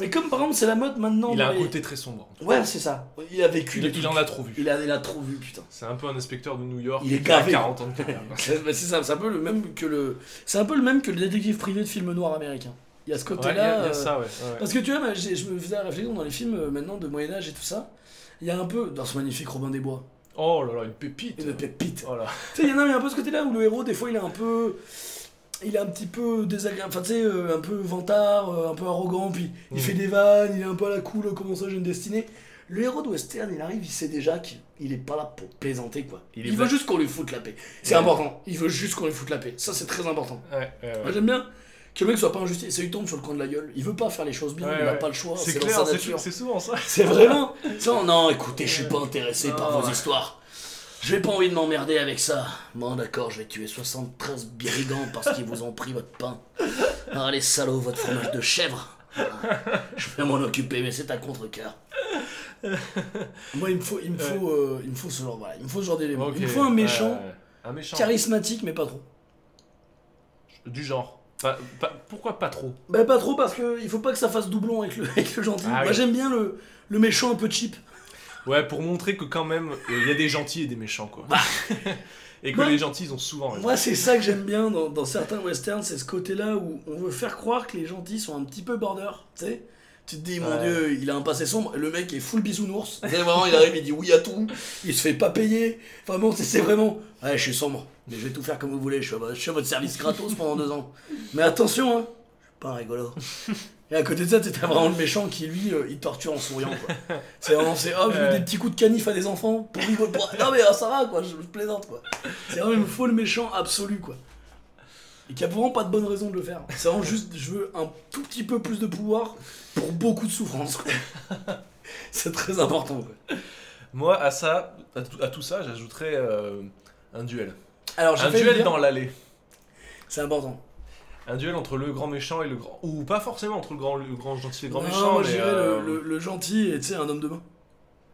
Mais comme par exemple c'est la mode maintenant. Il a un les- côté très sombre. Ouais, c'est ça. Il a vécu. Il, des il trucs. en a trop vu. Il a, il a trop vu, putain. C'est un peu un inspecteur de New York Il est qui a gavé. 40 ans de carrière. [LAUGHS] C'est bah, c'est ça, c'est un peu le même que le. C'est un peu le même que le détective privé de film noir américain. Il y a ce Ouais, il y, côté-là. a- il y a euh, ça, ouais. ouais. Parce que tu vois, moi, j'ai- je me faisais la réflexion dans les films euh, maintenant de Moyen-Âge et tout ça. Il y a un peu, dans ce magnifique Robin des Bois, Oh là là, une pépite. une pépite. Oh là. Tu sais, il y en a mais un peu ce côté-là où le héros, des fois, il est un peu. Il est un petit peu désagréable, enfin tu sais, euh, un peu vantard, euh, un peu arrogant, puis il Mm. fait des vannes, il est un peu à la cool, comment ça j'ai une destinée. Le héros de western, il arrive, il sait déjà qu'il il est pas là pour plaisanter quoi. Il veut juste qu'on lui foute la paix. C'est Ouais. important, il veut juste qu'on lui foute la paix. Ça c'est très important. Ouais, ouais, ouais. Moi j'aime bien que le mec soit pas injustice, ça lui tombe sur le coin de la gueule. Il veut pas faire les choses bien, Ouais, il a pas le choix, C'est clair, c'est souvent ça. C'est vraiment. [LAUGHS] Ça, non, écoutez, je suis pas intéressé par vos histoires. J'ai pas envie de m'emmerder avec ça. Bon, d'accord, je vais tuer 73 brigands parce qu'ils vous ont pris votre pain. Ah, les salauds, votre fromage de chèvre. Ah, Je vais m'en occuper, mais c'est à contre-cœur. Moi, il me faut, il me faut, euh, il me faut ce genre, voilà, il me faut ce genre d'élément. Ok, Il me faut un méchant, ouais, ouais. Un méchant. charismatique, mais pas trop. Du genre. Pas- pas- pourquoi pas trop? Bah pas trop parce que il faut pas que ça fasse doublon avec le, avec le gentil. Ah Moi oui. j'aime bien le, le méchant un peu cheap. Ouais, pour montrer que quand même, euh, il y a des gentils et des méchants, quoi. [LAUGHS] et que les gentils, ils ont souvent raison. Moi c'est ça que j'aime bien dans, dans certains westerns, c'est ce côté-là où on veut faire croire que les gentils sont un petit peu border, tu sais. Tu te dis, mon Ouais. dieu, il a un passé sombre, le mec est full bisounours. [LAUGHS] Vraiment, il arrive, il dit oui à tout, il se fait pas payer. Enfin bon, c'est- c'est vraiment, ouais, je suis sombre, mais je vais tout faire comme vous voulez, je suis à, vo- je suis à votre service gratos pendant deux ans. Mais attention, hein, je suis pas un rigolo. Et à côté de ça, t'as vraiment le méchant qui, lui, euh, il torture en souriant, quoi. C'est vraiment, c'est, oh, je mets Ouais. des petits coups de canif à des enfants pour rigoler. pour- Non, mais ah, ça va, quoi, je, je plaisante, quoi. C'est vraiment, il me faut le méchant absolu, quoi. Et qui a vraiment pas de bonne raison de le faire. C'est vraiment juste, je veux un tout petit peu plus de pouvoir pour beaucoup de souffrance, quoi. [LAUGHS] C'est très important, quoi. Moi, à ça, à tout, à tout ça, j'ajouterais euh, un duel. Alors, j'ai Un duel dire, dans l'allée. C'est important. Un duel entre le grand méchant et le grand. Ou pas forcément entre le grand, le grand gentil et le grand Non, méchant. moi, mais, euh, le, le- le gentil et, tu sais, un homme de main.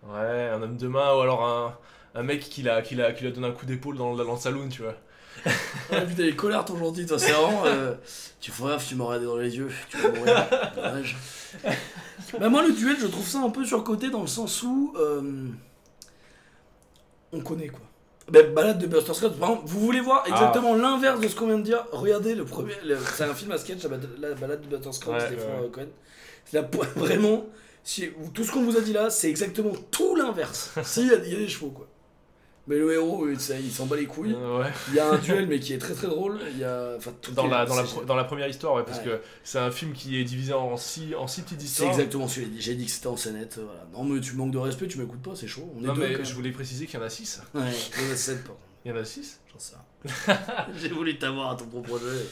Ouais, un homme de main ou alors un, un mec qui l'a qui l'a qui lui a donné un coup d'épaule dans, le- dans le saloon, tu vois. [LAUGHS] Ah putain, est colère ton gentil, toi, c'est vraiment. euh, tu gaffe, tu m'aurais dans les yeux, tu vas mourir. Dommage. bah, moi, le duel, je trouve ça un peu surcoté dans le sens où. euh, on connaît quoi. Bah, balade de Buster Scott, par exemple, vous voulez voir exactement l'inverse de ce qu'on vient de dire? Regardez le premier, c'est un film à sketch, la balade- la balade de Buster Scott, Ouais, ouais, euh, la- [LAUGHS] vraiment, si, tout ce qu'on vous a dit là, c'est exactement tout l'inverse. [LAUGHS] si, il y, y a des chevaux quoi. Mais le héros, il s'en il s'en bat les couilles. Euh, ouais. Il y a un [LAUGHS] duel, mais qui est très très drôle. Il y a. Enfin, tout Dans est- la, dans, la, c'est- pro- dans la première histoire, ouais, parce Ouais. que c'est un film qui est divisé en six, en six petites C'est histoires. exactement ce que j'ai dit. J'ai dit que c'était en scénette. euh, Voilà. Non, mais tu manques de respect, tu m'écoutes pas, c'est chaud. On Non, mais je voulais préciser qu'il y en a six. Ouais, il y en a sept, pardon. Il y en a six? J'en sais [LAUGHS] rien. J'ai voulu t'avoir à ton propre jeu.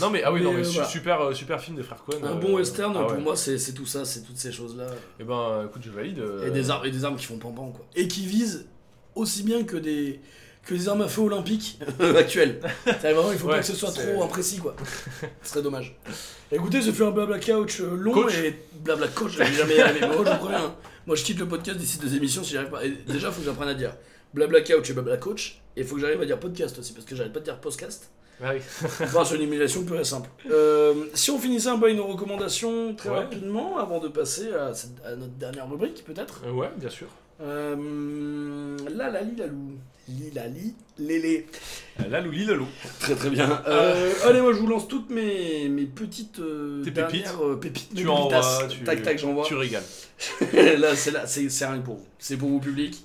Non, mais ah oui, Mais, non, mais euh, voilà. super, euh, super film des frères Cohen. Un euh, bon western, ah pour ouais. moi, c'est c'est tout ça, c'est toutes ces choses-là. Eh ben, écoute, je valide. euh, Et, des armes, et des armes qui font pampan, quoi. Et qui visent aussi bien que des, que des armes à feu olympiques [LAUGHS] actuelles. C'est vraiment, il faut Ouais, pas que ce soit trop imprécis, quoi. [LAUGHS] Ce serait dommage. Écoutez, ce fut un blabla couch euh, long Coach. et blabla coach, [LAUGHS] jamais y arriver. Mais moi, je préviens, moi, je quitte le podcast d'ici deux émissions si j'arrive pas. Et déjà, faut que j'apprenne à dire blabla couch et blabla coach. Et il faut que j'arrive à dire podcast aussi, parce que j'arrête pas de dire podcast. ah oui. Enfin, c'est une émulation pure et simple. Euh, si on finissait un peu avec nos recommandations très Ouais. rapidement, avant de passer à, cette- à notre dernière rubrique, peut-être. Euh, ouais, bien sûr. Euh, là, la li, la lou. Li, la li, lélé. Euh, La la lou. Très très bien. Euh, allez, moi je vous lance toutes mes, mes petites euh, Tes pépites. euh, pépites. mes Tu pépitas. envoies, tu- Tac tac, j'envoie. Tu régales. [LAUGHS] là, c'est là, c'est c'est rien que pour vous. C'est pour vous public.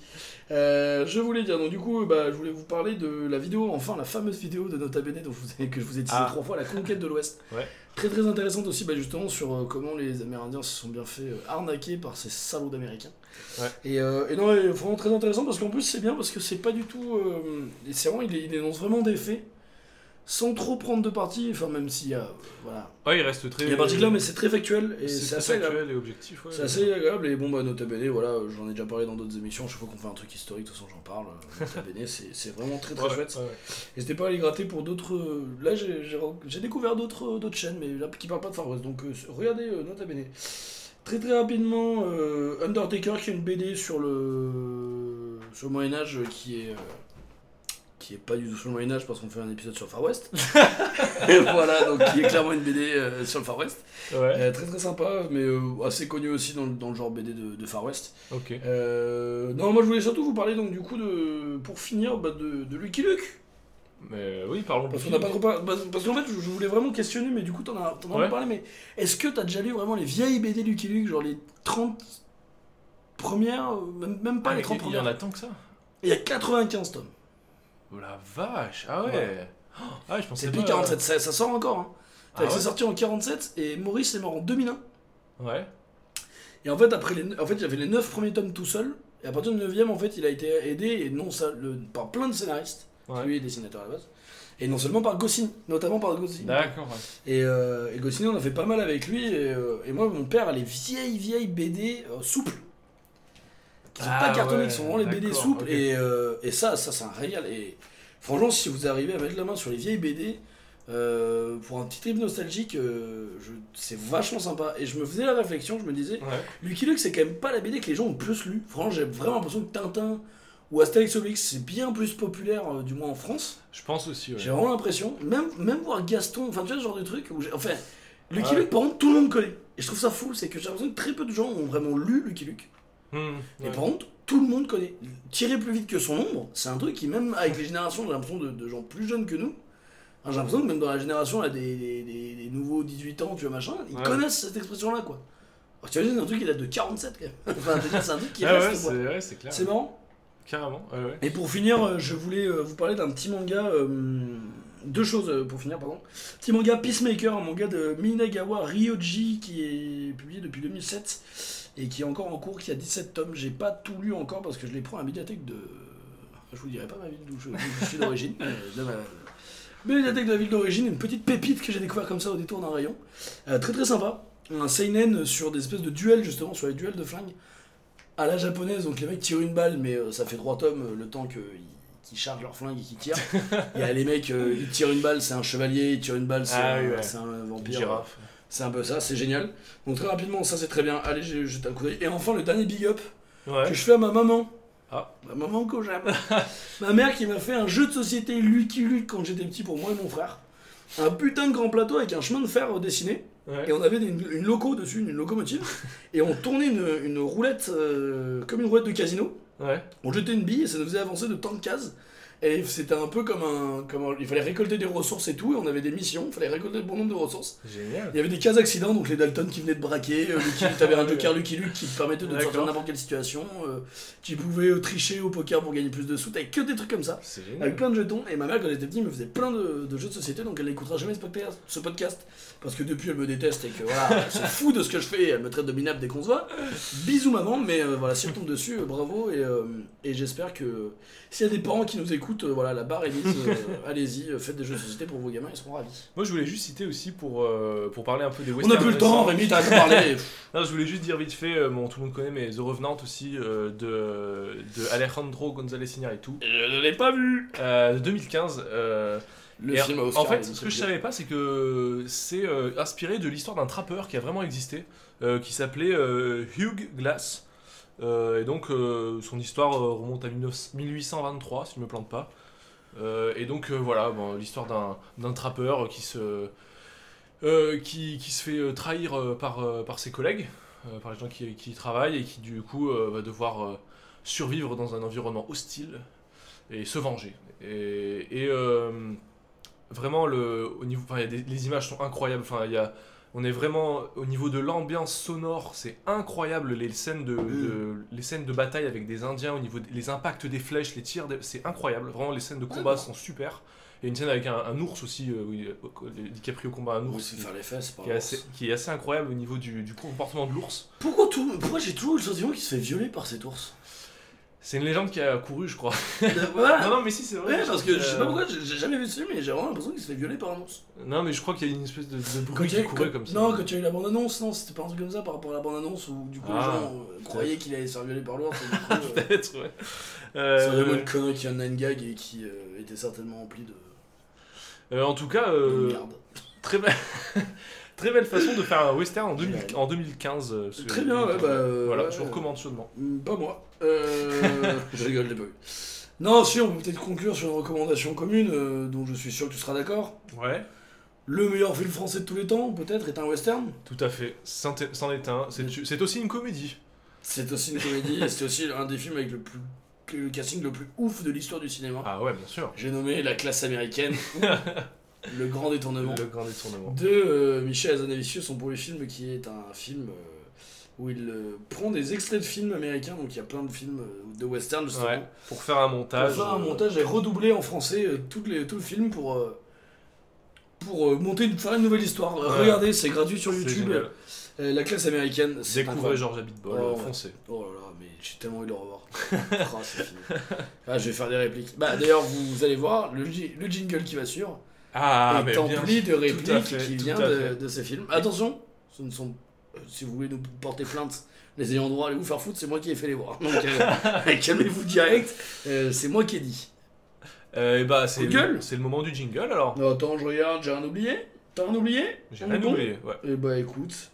Euh, je voulais dire, donc du coup, bah, je voulais vous parler de la vidéo, enfin la fameuse vidéo de Nota Bene dont je vous ai- que je vous ai teasé Ah. trois fois, la conquête de l'Ouest. Ouais. Très très intéressante aussi, bah, justement, sur euh, comment les Amérindiens se sont bien fait euh, arnaquer par ces salauds d'Américains. Ouais. Et, euh, et non, et vraiment très intéressant parce qu'en plus c'est bien parce que c'est pas du tout. euh, et c'est vraiment, il, il énonce vraiment des faits sans trop prendre de parti, enfin même s'il y a. euh, voilà. Ouais, il reste très. Il y a parti là, mais c'est très factuel et c'est assez agréable. factuel et objectif. Ouais. C'est assez agréable et bon bah Nota Bene, voilà, j'en ai déjà parlé dans d'autres émissions, chaque fois qu'on fait un truc historique, de toute façon j'en parle. euh, Nota [LAUGHS] Bene, c'est vraiment très très Ouais, chouette. ouais, ouais. N'hésitez pas à aller gratter pour d'autres. euh, Là j'ai- découvert d'autres chaînes, mais là qui parlent pas de Far West, donc regardez Nota Bene. Très très rapidement, euh, Undertaker qui est une BD sur le, sur le Moyen-Âge euh, qui est. euh, qui est pas du tout sur le Moyen-Âge parce qu'on fait un épisode sur le Far West. [LAUGHS] Et voilà, donc qui est clairement une BD euh, sur le Far West. Ouais, très très sympa, mais assez connu aussi dans, le- dans le genre BD de, de Far West. ok. Non, moi je voulais surtout vous parler donc du coup de, pour finir, bah, de, de Lucky Luke. Mais oui, parlons Parce qu'on n'a pas trop par- parce, qu'en fait je, voulais vraiment questionner, mais du coup t'en as, t'en as Ouais. parlé, mais est-ce que t'as déjà lu vraiment les vieilles BD Lucky Luke, genre les 30 premières, euh, même, même pas Ah, les mais 30 il y en premières a tant que ça Il y a 95 tomes. Oh la vache Ah ouais, Ouais. Oh, Ah je pensais C'est depuis 47, ça, ça sort encore. Hein. Ah ouais C'est sorti en 47 et Maurice est mort en 2001. Ouais. Et en fait, après les, en fait, il y avait les 9 premiers tomes tout seul. Et à partir du 9 en fait, il a été aidé, et non ça, le, par plein de scénaristes. Ouais. Lui est dessinateur à la base. Et non seulement par Goscinny, notamment par Goscinny. D'accord, ouais. Et, euh, et Goscinny, on a fait pas mal avec lui. Et, euh, et moi, mon père a les vieilles, vieilles BD euh, souples. Qui sont Ah pas cartonnées, qui sont vraiment les BD souples. Et, euh, et ça, ça c'est un régal. Et franchement, si vous arrivez à mettre la main sur les vieilles BD, euh, pour un petit trip nostalgique, euh, c'est vachement sympa. Et je me faisais la réflexion, je me disais, Ouais. Lucky Luke, c'est quand même pas la BD que les gens ont le plus lu. Franchement, j'ai vraiment l'impression que Tintin où Astérix Obélix c'est bien plus populaire, euh, du moins en France. Je pense aussi, ouais. J'ai vraiment l'impression, même, même voir Gaston, enfin tu vois ce genre de truc, où j'ai- enfin, Lucky Ouais. Luke par contre tout le monde connaît. Et je trouve ça fou, c'est que j'ai l'impression que très peu de gens ont vraiment lu Lucky Luke. Hmm, Et ouais. par contre, tout le monde connaît. Tirer plus vite que son ombre, c'est un truc qui, même avec les générations, j'ai l'impression de, de gens plus jeunes que nous, hein, j'ai l'impression que même dans la génération là, des, des, des- des nouveaux 18 ans, tu vois, machin, ils Ouais. connaissent cette expression-là, quoi. Alors, tu imagines, un truc qui date de 47, quand même. [LAUGHS] enfin, je veux dire, c'est un truc qui Ah ouais, reste, quoi. c'est ouais, c'est clair. C'est marrant. Carrément, ouais, ouais. Et pour finir, euh, je voulais euh, vous parler d'un petit manga. euh, deux choses pour finir, pardon. Petit manga Peacemaker, un manga de Minagawa Ryoji qui est publié depuis 2007 et qui est encore en cours, qui a 17 tomes. J'ai pas tout lu encore parce que je les prends à la médiathèque de. Je vous dirai pas ma ville d'où je, suis d'origine. [LAUGHS] Médiathèque de la ville d'origine, une petite pépite que j'ai découvert comme ça au détour d'un rayon. Euh, très très sympa. Un seinen sur des espèces de duels justement, sur les duels de flingues à la japonaise, donc les mecs tirent une balle, mais euh, ça fait trois tomes euh, le temps qu'ils qu'ils chargent leur flingue et qu'ils tirent. [LAUGHS] Il y a les mecs, euh, ils tirent une balle, c'est un chevalier, ils tirent une balle, c'est Ah un, ouais. vampire. C'est un peu ça, c'est génial. Donc très rapidement, ça c'est très bien. Allez, j'ai jeté un coup d'œil. Et enfin, le dernier big up Ouais. que je fais à ma maman. Ah. Ma maman que j'aime. [LAUGHS] ma mère qui m'a fait un jeu de société Lucky Luke quand j'étais petit pour moi et mon frère. Un putain de grand plateau avec un chemin de fer dessiné. Ouais. Et on avait une, une loco dessus, une locomotive. [LAUGHS] et on tournait une, une roulette euh, comme une roulette de casino. Ouais. On jetait une bille et ça nous faisait avancer de tant de cases. Et c'était un peu comme un, comme un- Il fallait récolter des ressources et tout, et on avait des missions, il fallait récolter le bon nombre de ressources. Génial. Il y avait des cases accidents, donc les Dalton qui venaient de braquer, euh, Lucky- t'avais un. Joker Lucky Luke qui te permettait de te sortir n'importe quelle situation, euh, tu pouvais euh, tricher au poker pour gagner plus de sous, t'avais que des trucs comme ça. C'est Avec génial. plein de jetons, et ma mère, quand elle était petite, me faisait plein de, de jeux de société, donc elle n'écoutera jamais ce podcast, ce podcast, parce que depuis elle me déteste et que voilà, elle se [LAUGHS] fout de ce que je fais, et elle me traite de minable dès qu'on se voit. Bisous maman, mais euh, voilà, si elle tombe dessus, euh, bravo, et, et j'espère que s'il y a des parents qui nous écoutent, euh, voilà, la barre est mise, euh, [LAUGHS] allez-y, euh, faites des jeux de société pour vos gamins, ils seront ravis. Moi, je voulais juste citer aussi pour, euh, pour parler un peu des On westerns. n'a plus le temps. Rémi, t'as [LAUGHS] à parler. Non, je voulais juste dire vite fait, bon, tout le monde connaît, mais The Revenant aussi, euh, de, de Alejandro González Iñárritu, Je ne l'ai pas vu. euh, de 2015. euh, Le et film en fait, ce que je savais pas, c'est que c'est euh, inspiré de l'histoire d'un trappeur qui a vraiment existé, euh, qui s'appelait euh, Hugh Glass. Euh, et donc, euh, son histoire euh, remonte à 19 1823, si je ne me plante pas. Et donc, voilà, l'histoire d'un trappeur qui se, fait trahir par, ses collègues, par les gens qui, y travaillent, et qui, du coup, va devoir survivre dans un environnement hostile et se venger. Et, vraiment, au niveau, les images sont incroyables. On est vraiment au niveau de l'ambiance sonore, c'est incroyable les scènes de, de- les scènes de bataille avec des Indiens, au niveau des impacts des flèches, les tirs, c'est incroyable. Vraiment, les scènes de combat sont super. Il y a une scène avec un, un ours aussi, euh, où il- euh, DiCaprio combat un ours, faire les fesses, par qui est, assez, qui est assez incroyable au niveau du, du comportement de l'ours. Pourquoi, tout, pourquoi j'ai toujours le sentiment qu'il se fait violer par cet ours? C'est une légende qui a couru, je crois. [LAUGHS] Voilà. non, non, mais si, c'est vrai. Ouais, parce que je sais pas Euh, pourquoi, j'ai jamais vu film, mais j'ai vraiment l'impression qu'il se fait violer par un ours. Non, mais je crois qu'il y a une espèce de, de Quand bruit qui courait quand- comme ça. Non, quand il y a eu la bande-annonce, non, c'était pas un truc comme ça par rapport à la bande-annonce où du coup Ah, les gens euh, croyaient qu'il allait se faire violer par l'ours. [LAUGHS] euh, Peut-être, ouais. C'est Euh, vraiment une connerie qui a un gag et qui euh, était certainement rempli de, euh, en tout cas, de euh, très, belle... [LAUGHS] très belle façon de faire un western en, 2000 en 2015. euh, Très bien, ouais, bah. euh, Voilà, ouais, je vous recommande chaudement. Mm, Pas moi. Euh, [LAUGHS] je rigole, je l'ai pas. Non, si, on peut peut-être conclure sur une recommandation commune euh, dont je suis sûr que tu seras d'accord. Ouais, Le meilleur film français de tous les temps, peut-être, est un western? tout à fait. C'en est c'en est un. C'est c'est aussi une comédie. C'est aussi une comédie et c'est aussi un des films avec le plus le casting le plus ouf de l'histoire du cinéma. Ah ouais, bien sûr. J'ai nommé La classe américaine [LAUGHS] Le grand détournement Le grand détournement. de euh, Michel Hazanavicius, son premier film qui est un film euh, où il euh, prend des extraits de films américains, donc il y a plein de films euh, de western justement. Ouais, pour faire un Pour montage. faire un montage et redoubler en français les, tout le film pour, pour monter une, faire une nouvelle histoire. Ouais. Regardez, c'est gratuit sur YouTube. la classe américaine, c'est Découvrez. Georges Abitbol, Oh, ouais. foncez. Oh là là, mais j'ai tellement envie de le revoir. [LAUGHS] Ah, c'est fini. Ah, je vais faire des répliques. Bah, d'ailleurs, vous, vous allez voir, le jingle qui va suivre Ah, bien. empli de répliques fait, qui vient de, ces films. Attention, ce ne sont. euh, si vous voulez nous porter plainte, les ayants droit, allez vous faire foutre, c'est moi qui ai fait les voir. [LAUGHS] Donc, euh, [LAUGHS] calmez-vous direct, euh, c'est moi qui ai dit. Euh, et bah, c'est le, c'est le moment du jingle alors. Non, attends, je regarde, j'ai rien oublié T'as rien oublié J'ai rien bon oublié, ouais. Eh bah écoute,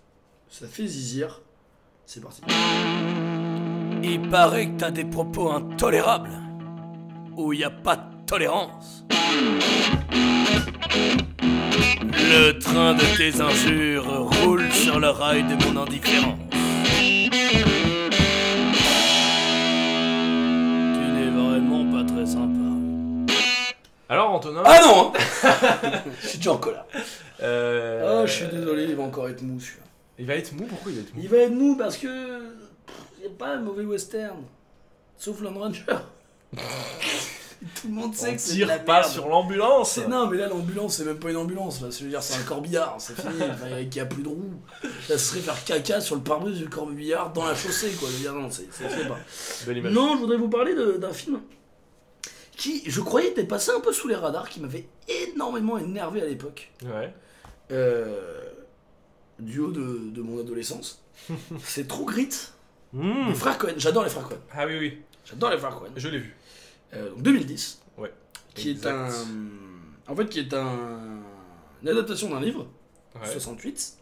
ça fait zizir. C'est parti. Il paraît que t'as des propos intolérables. où il n'y a pas de tolérance. Le train de tes injures roule sur le rail de mon indifférence. Tu n'es vraiment pas très sympa. Alors, Antonin. Ah non hein. [LAUGHS] Je suis déjà en colère. euh, Oh, je suis désolé, il va encore être mou celui-là. Il va être mou Pourquoi il va être mou? Il va être mou parce que. Il n'y a pas de mauvais western. Sauf Lone Ranger. [LAUGHS] [LAUGHS] Tout le monde sait On que c'est de la tire pas merde. sur l'ambulance Non, mais là, l'ambulance, c'est même pas une ambulance. Là. Je veux dire, c'est un corbillard, c'est fini. Enfin, il n'y a plus de roues. Ça serait faire caca sur le pare-brise du corbillard dans la chaussée, quoi. Je veux dire, non, c'est pas. Non, je voudrais vous parler d'un film qui, je croyais, était passé un peu sous les radars, qui m'avait énormément énervé à l'époque. Ouais. Euh, du haut de, de mon adolescence. [LAUGHS] c'est True Grit. Mmh. Les frères Cohen. J'adore les frères Cohen. Ah oui, oui, J'adore les frères Cohen. je l'ai vu. Euh, donc 2010. Ouais. Qui Exact. est un. En fait, qui est un. Une adaptation d'un livre, Ouais. 68,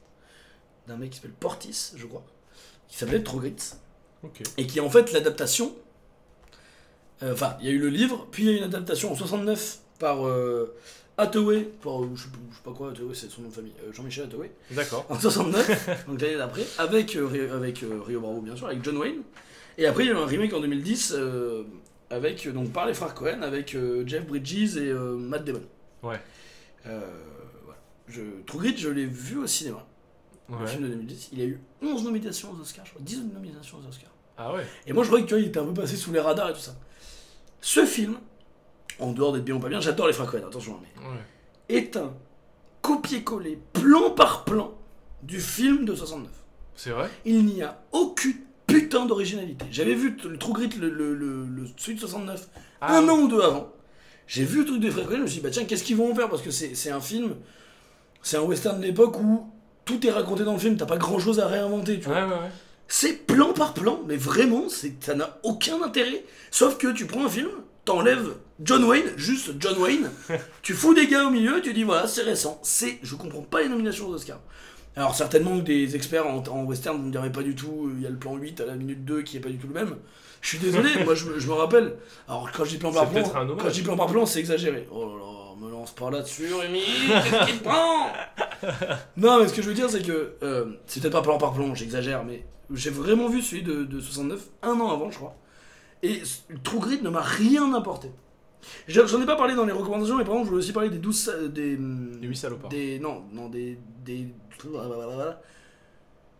d'un mec qui s'appelle Portis, je crois, qui s'appelait True Grit. Ok. Et qui est en fait l'adaptation. euh, Enfin, il y a eu le livre, puis il y a eu une adaptation en 69 par euh, Hathaway, par, euh, je, sais, pas quoi, Hathaway, c'est son nom de famille, euh, Jean-Michel Hathaway, D'accord. en 69, [LAUGHS] donc l'année d'après, avec, euh, Rio- avec euh, Rio Bravo bien sûr, avec John Wayne. Et après il y a eu un remake en 2010 euh, avec, euh, donc, par les frères Cohen, avec euh, Jeff Bridges et euh, Matt Damon. Ouais. Euh, voilà. Je, True Grit, je l'ai vu au cinéma, le Ouais. film de 2010. Il a eu 11 nominations aux Oscars, je crois, 10 nominations aux Oscars. Ah ouais. Et moi, je croyais que tu vois, il était un peu passé sous les radars et tout ça. Ce film, en dehors d'être bien ou pas bien, j'adore les frères Cohen, attention, hein, mais Ouais. est un copier-coller, plan par plan, du film de 69. C'est vrai? Il n'y a aucune putain d'originalité. J'avais vu le True Grit, le, le, le, le- celui de 69, Ah, un an ou deux avant. J'ai vu le truc des frères Cohen, je me suis dit, bah tiens, qu'est-ce qu'ils vont en faire? Parce que c'est un film, c'est un western de l'époque où tout est raconté dans le film, t'as pas grand chose à réinventer, tu vois. Ouais, ouais, ouais. C'est plan par plan, mais vraiment, ça n'a aucun intérêt. Sauf que tu prends un film, t'enlèves John Wayne, juste John Wayne, [LAUGHS] tu fous des gars au milieu, tu dis voilà, c'est récent. C'est, je comprends pas les nominations aux Oscars. Alors certainement que des experts en, en western vont me mais pas du tout, il y a le plan 8 à la minute 2 qui est pas du tout le même. Je suis désolé, [LAUGHS] moi je, me- je me rappelle. Alors quand je dis plan par plan, quand je dis plan par plan, c'est exagéré. Oh là là, me lance pas là-dessus, Rémi, qu'est-ce qu'il prend? [LAUGHS] Non, mais ce que je veux dire, c'est que euh, c'est peut-être pas plan par plan, j'exagère, mais j'ai vraiment vu celui de, de 69 un an avant, je crois. Et c- True Grit ne m'a rien apporté. J'en ai pas parlé dans les recommandations, mais par contre, je voulais aussi parler des 12. sa- Des, Les huit salopards. Des, non, non, des. des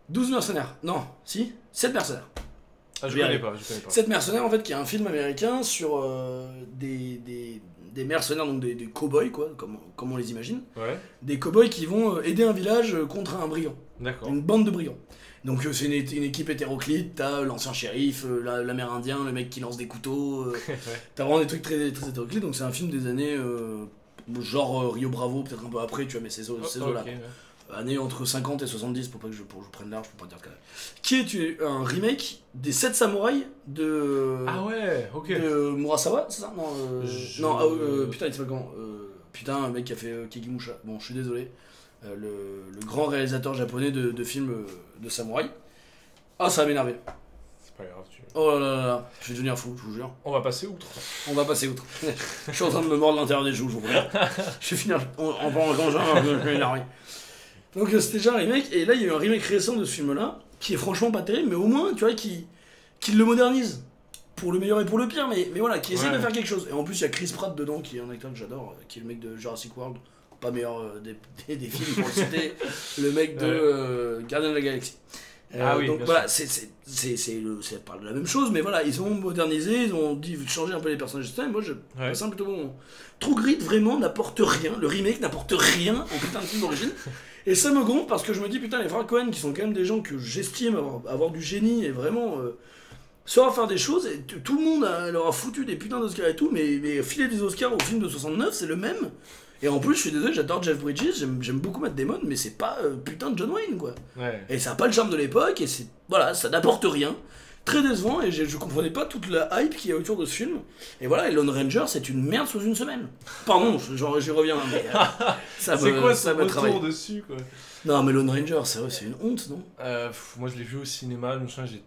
12 mercenaires. Non, si 7 mercenaires. Ah, je Je connais pas, je connais pas. 7 mercenaires, en fait, qui est un film américain sur euh, des, des, des mercenaires, donc des, des cow-boys, quoi, comme, comme on les imagine. Ouais, Des cow-boys qui vont euh, aider un village euh, contre un brigand. d'accord. Une bande de brigands. Donc euh, c'est une, une équipe hétéroclite, t'as l'ancien shérif, euh, la- l'amérindien, le mec qui lance des couteaux, euh, [LAUGHS] Ouais. t'as vraiment des trucs très, très hétéroclites, donc c'est un film des années, euh, genre euh, Rio Bravo, peut-être un peu après, tu vois, mais ces, Oh, ces ouais. Années entre 50 et 70, pour pas que je, pour je prenne large, pour pas dire. Qui est euh, un remake des 7 samouraïs de, Ah ouais, ok. de Murasawa, c'est ça? Non, euh, Je- non ah, euh, putain, il s'appelle comment? Euh, Putain, un mec qui a fait euh, Kikimusha. Bon, je suis désolé. Euh, le, le grand réalisateur japonais de, de films euh, de samouraï. Ah, ça va m'énerver. C'est pas grave, tu... Oh là là là là, je vais devenir fou, je vous jure. On va passer outre. On va passer outre. je suis en train de me mordre l'intérieur des joues, je vous préviens. Je vais finir en, en parlant quand je je vais énerver. Donc euh, c'était déjà un remake, et là il y a eu un remake récent de ce film-là, qui est franchement pas terrible, mais au moins, tu vois, qui, qui le modernise. Pour le meilleur et pour le pire, mais, mais voilà, qui essaie Ouais. de faire quelque chose. Et en plus, il y a Chris Pratt dedans, qui est un acteur que j'adore, euh, qui est le mec de Jurassic World. Pas meilleur euh, des, [LAUGHS] des, des films pour le citer, [LAUGHS] le mec de euh, Gardien de la Galaxie. Ah oui, donc voilà, c'est, ça parle de la même chose, mais voilà, ils ont modernisé, ils ont dit changer un peu les personnages, etc. Et moi, je Ouais. plutôt bon. True Grit vraiment n'apporte rien, le remake n'apporte rien au putain de film d'origine. [LAUGHS] Et ça me gonfle parce que je me dis, putain, les frères Cohen, qui sont quand même des gens que j'estime avoir, avoir du génie et vraiment euh, savoir faire des choses, et tout le monde a- leur a foutu des putains d'Oscars et tout, mais, mais filer des Oscars au film de 69, c'est le même. Et en plus, je suis désolé, j'adore Jeff Bridges, j'aime, beaucoup Matt Damon, mais c'est pas euh, putain de John Wayne, quoi. Ouais. Et ça n'a pas le charme de l'époque, et c'est. Voilà, ça n'apporte rien. Très décevant, et je, je comprenais pas toute la hype qu'il y a autour de ce film. Et voilà, et Lone Ranger, c'est une merde sous une semaine. Pardon, j'en- j'y reviens, mais. euh, ça [LAUGHS] C'est quoi ça me retour dessus, quoi? Non, mais Lone Ranger, c'est vrai, c'est une honte, non? Euh, pff, Moi, je l'ai vu au cinéma, je me souviens, j'ai...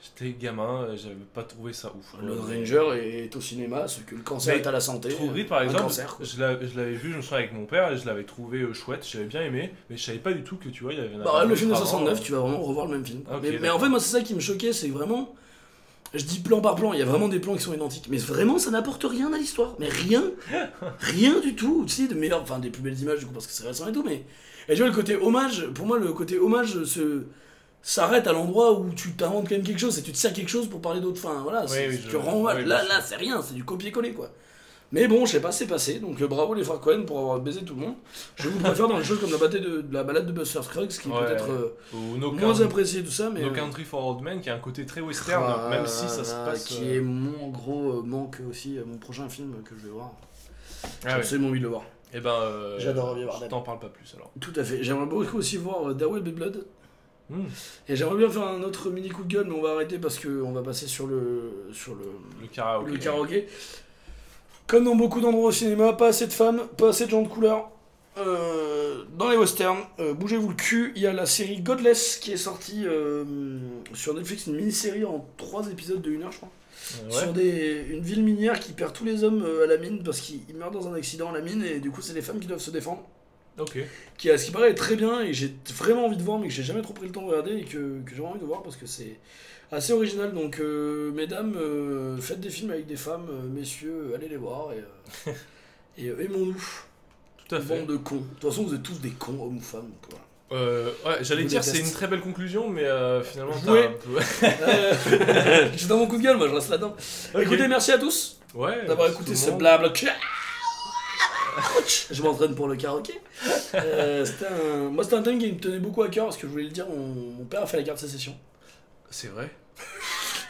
euh, J'étais gamin, euh, j'avais pas trouvé ça ouf. Le Ranger est au cinéma, ce que le cancer Mais est à la santé. True Grit, par exemple, cancer, je l'a- je l'avais vu, je me souviens, avec mon père, et je l'avais trouvé euh, chouette, j'avais bien aimé, mais je savais pas du tout que tu vois, il y avait un Bah, le film de avant, 69, euh, tu vas vraiment revoir le même film. Ok, mais, en fait, moi, c'est ça qui me choquait, c'est vraiment. Je dis plan par plan, il y a vraiment des plans qui sont identiques. Mais vraiment, ça n'apporte rien à l'histoire. Mais rien. [LAUGHS] rien du tout. Tu sais, de. Enfin, des plus belles images, du coup, parce que c'est récent et tout. Mais. Et tu vois, le côté hommage, pour moi, le côté hommage se. S'arrête à l'endroit où tu t'inventes quand même quelque chose et tu te sers quelque chose pour parler d'autres. Enfin, voilà, oui, tu rends oui, là, là, c'est rien, c'est du copier-coller, quoi. Mais bon, je sais pas, c'est passé. Donc, euh, bravo les frères Cohen pour avoir baisé tout le monde. Je vous préfère dans les choses comme la, bataille de, de la balade de Buster Scruggs, qui est Ouais. peut-être. euh, No, moins Country- apprécié tout ça mais No euh, Country for Old Men, qui a un côté très western, ah, même si ça se passe. qui est mon gros manque aussi mon prochain film que je vais voir j'ai Ah absolument envie de le voir Et ben, euh, J'adore je t'en parle pas plus alors. tout à fait j'aimerais beaucoup aussi voir Baby Blood Et j'aimerais bien faire un autre mini coup de gueule mais on va arrêter parce que on va passer sur le sur le, Le karaoké. le karaoké comme dans beaucoup d'endroits au cinéma pas assez de femmes pas assez de gens de couleur Euh, dans les westerns, euh, bougez-vous le cul, il y a la série Godless qui est sortie euh, sur Netflix, une mini-série en 3 épisodes de 1 heure je crois. Sur des, une ville minière qui perd tous les hommes à la mine parce qu'ils ils meurent dans un accident à la mine et du coup c'est les femmes qui doivent se défendre. Ok. Qui à ce qui paraît est très bien et j'ai vraiment envie de voir mais que j'ai jamais trop pris le temps de regarder et que, que j'ai envie de voir parce que c'est assez original. Donc euh, mesdames, euh, faites des films avec des femmes, euh, messieurs, allez les voir et, euh, et aimons-nous. Tout à fait. Bande de cons. De toute façon vous êtes tous des cons, hommes ou femmes. donc voilà. Euh, ouais, j'allais dire c'est une très belle conclusion, mais euh, finalement Jouer. [LAUGHS] Euh, [LAUGHS] je suis dans mon coup de gueule, moi je reste là-dedans. Écoutez, merci à tous. Ouais. d'avoir écouté ce blabla. Je m'entraîne pour le karaoké. Euh, c'était un... Moi, c'était un thème qui me tenait beaucoup à cœur parce que je voulais le dire. Mon, mon père a fait la carte sécession. C'est vrai.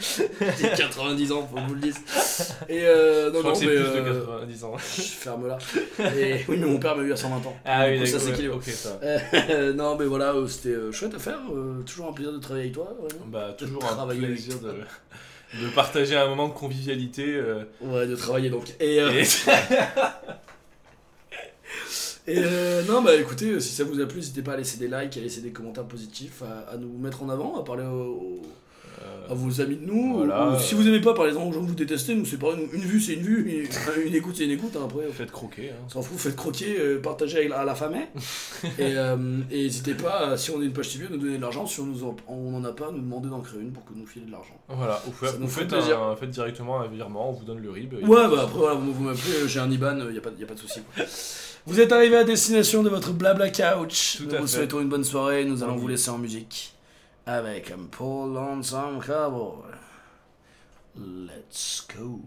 J'ai 90 ans, faut que je vous le dise. Et euh, Je non, crois non, que c'est mais. plus de euh, 90 ans. Ferme là. Et oui, mais mon père m'a eu à 120 ans. Ah oui, ça ça. Euh, non, mais voilà, euh, c'était euh, chouette à faire. euh, toujours un plaisir de travailler avec toi. vraiment. Bah, toujours un plaisir de, de partager un moment de convivialité. euh, Ouais, de travailler donc. Et, euh, et- [LAUGHS] Et euh, non, bah écoutez, euh, si ça vous a plu, n'hésitez pas à laisser des likes, à laisser des commentaires positifs, à, à nous mettre en avant, à parler au- à euh, vos amis de nous. Voilà. ou- ou si vous aimez pas, parlez-en aux gens que vous détestez. Nous, c'est pareil, nous, une vue, c'est une vue, [LAUGHS] une écoute, c'est une écoute. hein, après, faites croquer. Hein. s'en fout, faites croquer, euh, partagez avec la- à la famille. [LAUGHS] et euh, et n'hésitez pas, euh, si on est une page TV, à nous donner de l'argent. Si on nous en, on en a pas, nous demander d'en créer une pour que nous filer de l'argent. Voilà, Ça nous vous fait faites, plaisir. un- faites directement un virement, on vous donne le RIB. Ouais, bah après, voilà, vous, vous m'appelez, euh, j'ai un IBAN, il n'y a, pas- y a pas de souci. [LAUGHS] Vous êtes arrivé à destination de votre blabla couch. Tout nous à vous fait. souhaitons une bonne soirée. Nous allons Oui. vous laisser en musique avec un Paul Lonesome Cowboy. Let's go.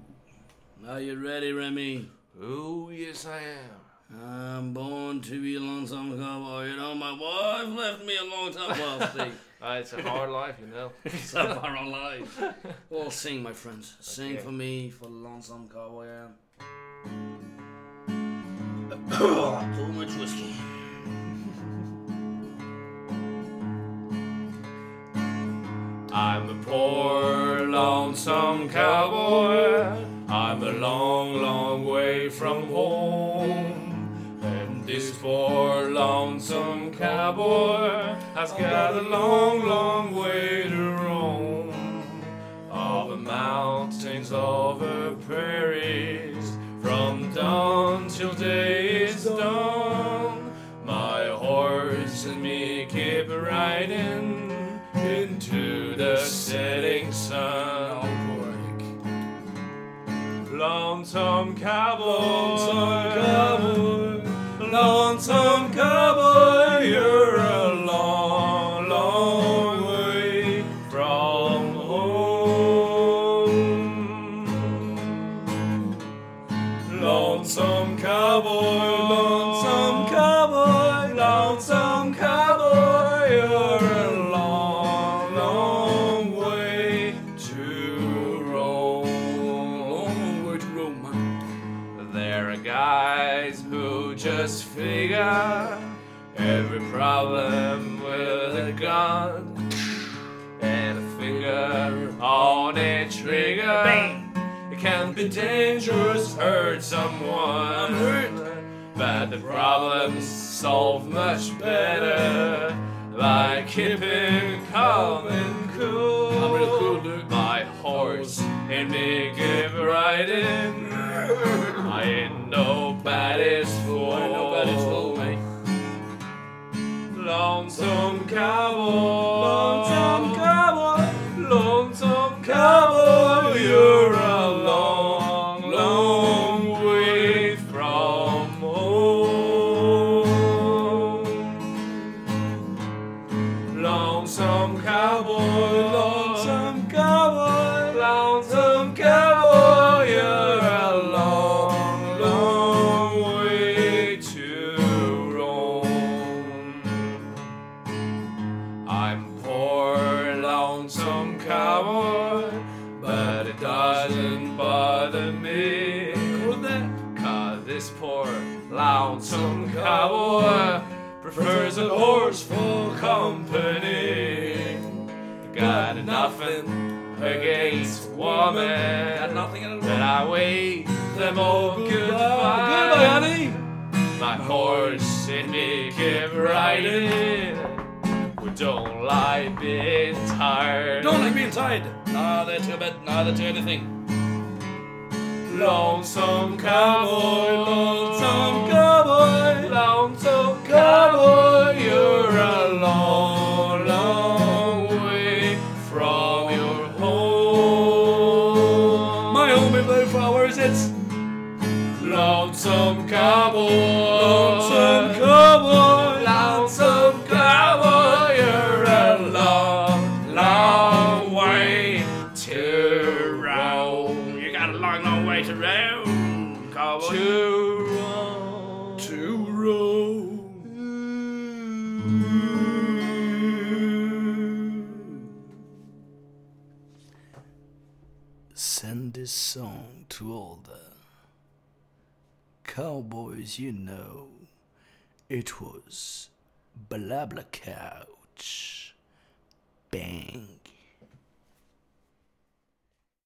Are you ready, Remy? Oh, yes, I am. I'm born to be a lonesome cowboy. You know, my wife left me a long time ago. [LAUGHS] See, Ah, it's a hard life, you know. [LAUGHS] it's a on life. Well, sing, my friends. [LAUGHS] Sing Okay. for me, for the lonesome cowboy I am. Too much whiskey. I'm a poor, lonesome cowboy. I'm a long, long way from home. And this poor, lonesome cowboy has got a long, long way to roam. Over mountains, over prairies, from dawn till day is. My horse and me keep riding into the setting sun. Oh, lonesome cowboy, lonesome cowboy, lonesome cowboy, problem with a gun and a finger on a trigger. It can be dangerous, hurt someone. But the problem's solved much better by keeping calm and cool. I'm real cool, dude. and me give riding. I ain't nobody's fool. I ain't nobody's fool, mate. Lonesome cowboy. Got nothing at all. But I wave them all goodbye. Goodbye, honey. My horse and me keep riding. We don't like being tired. Don't like being tied. Neither to a bed, neither to anything. Lonesome cowboy, Lonesome cowboy. lonesome cowboy, you're a cowboy. Lonesome cowboy. Lonesome cowboy. You're a long, long way to roam. You got a long, long way to roam, cowboy. To roam. to roam. Send this song to all cowboys you know. It was Blabla Couch. Bang.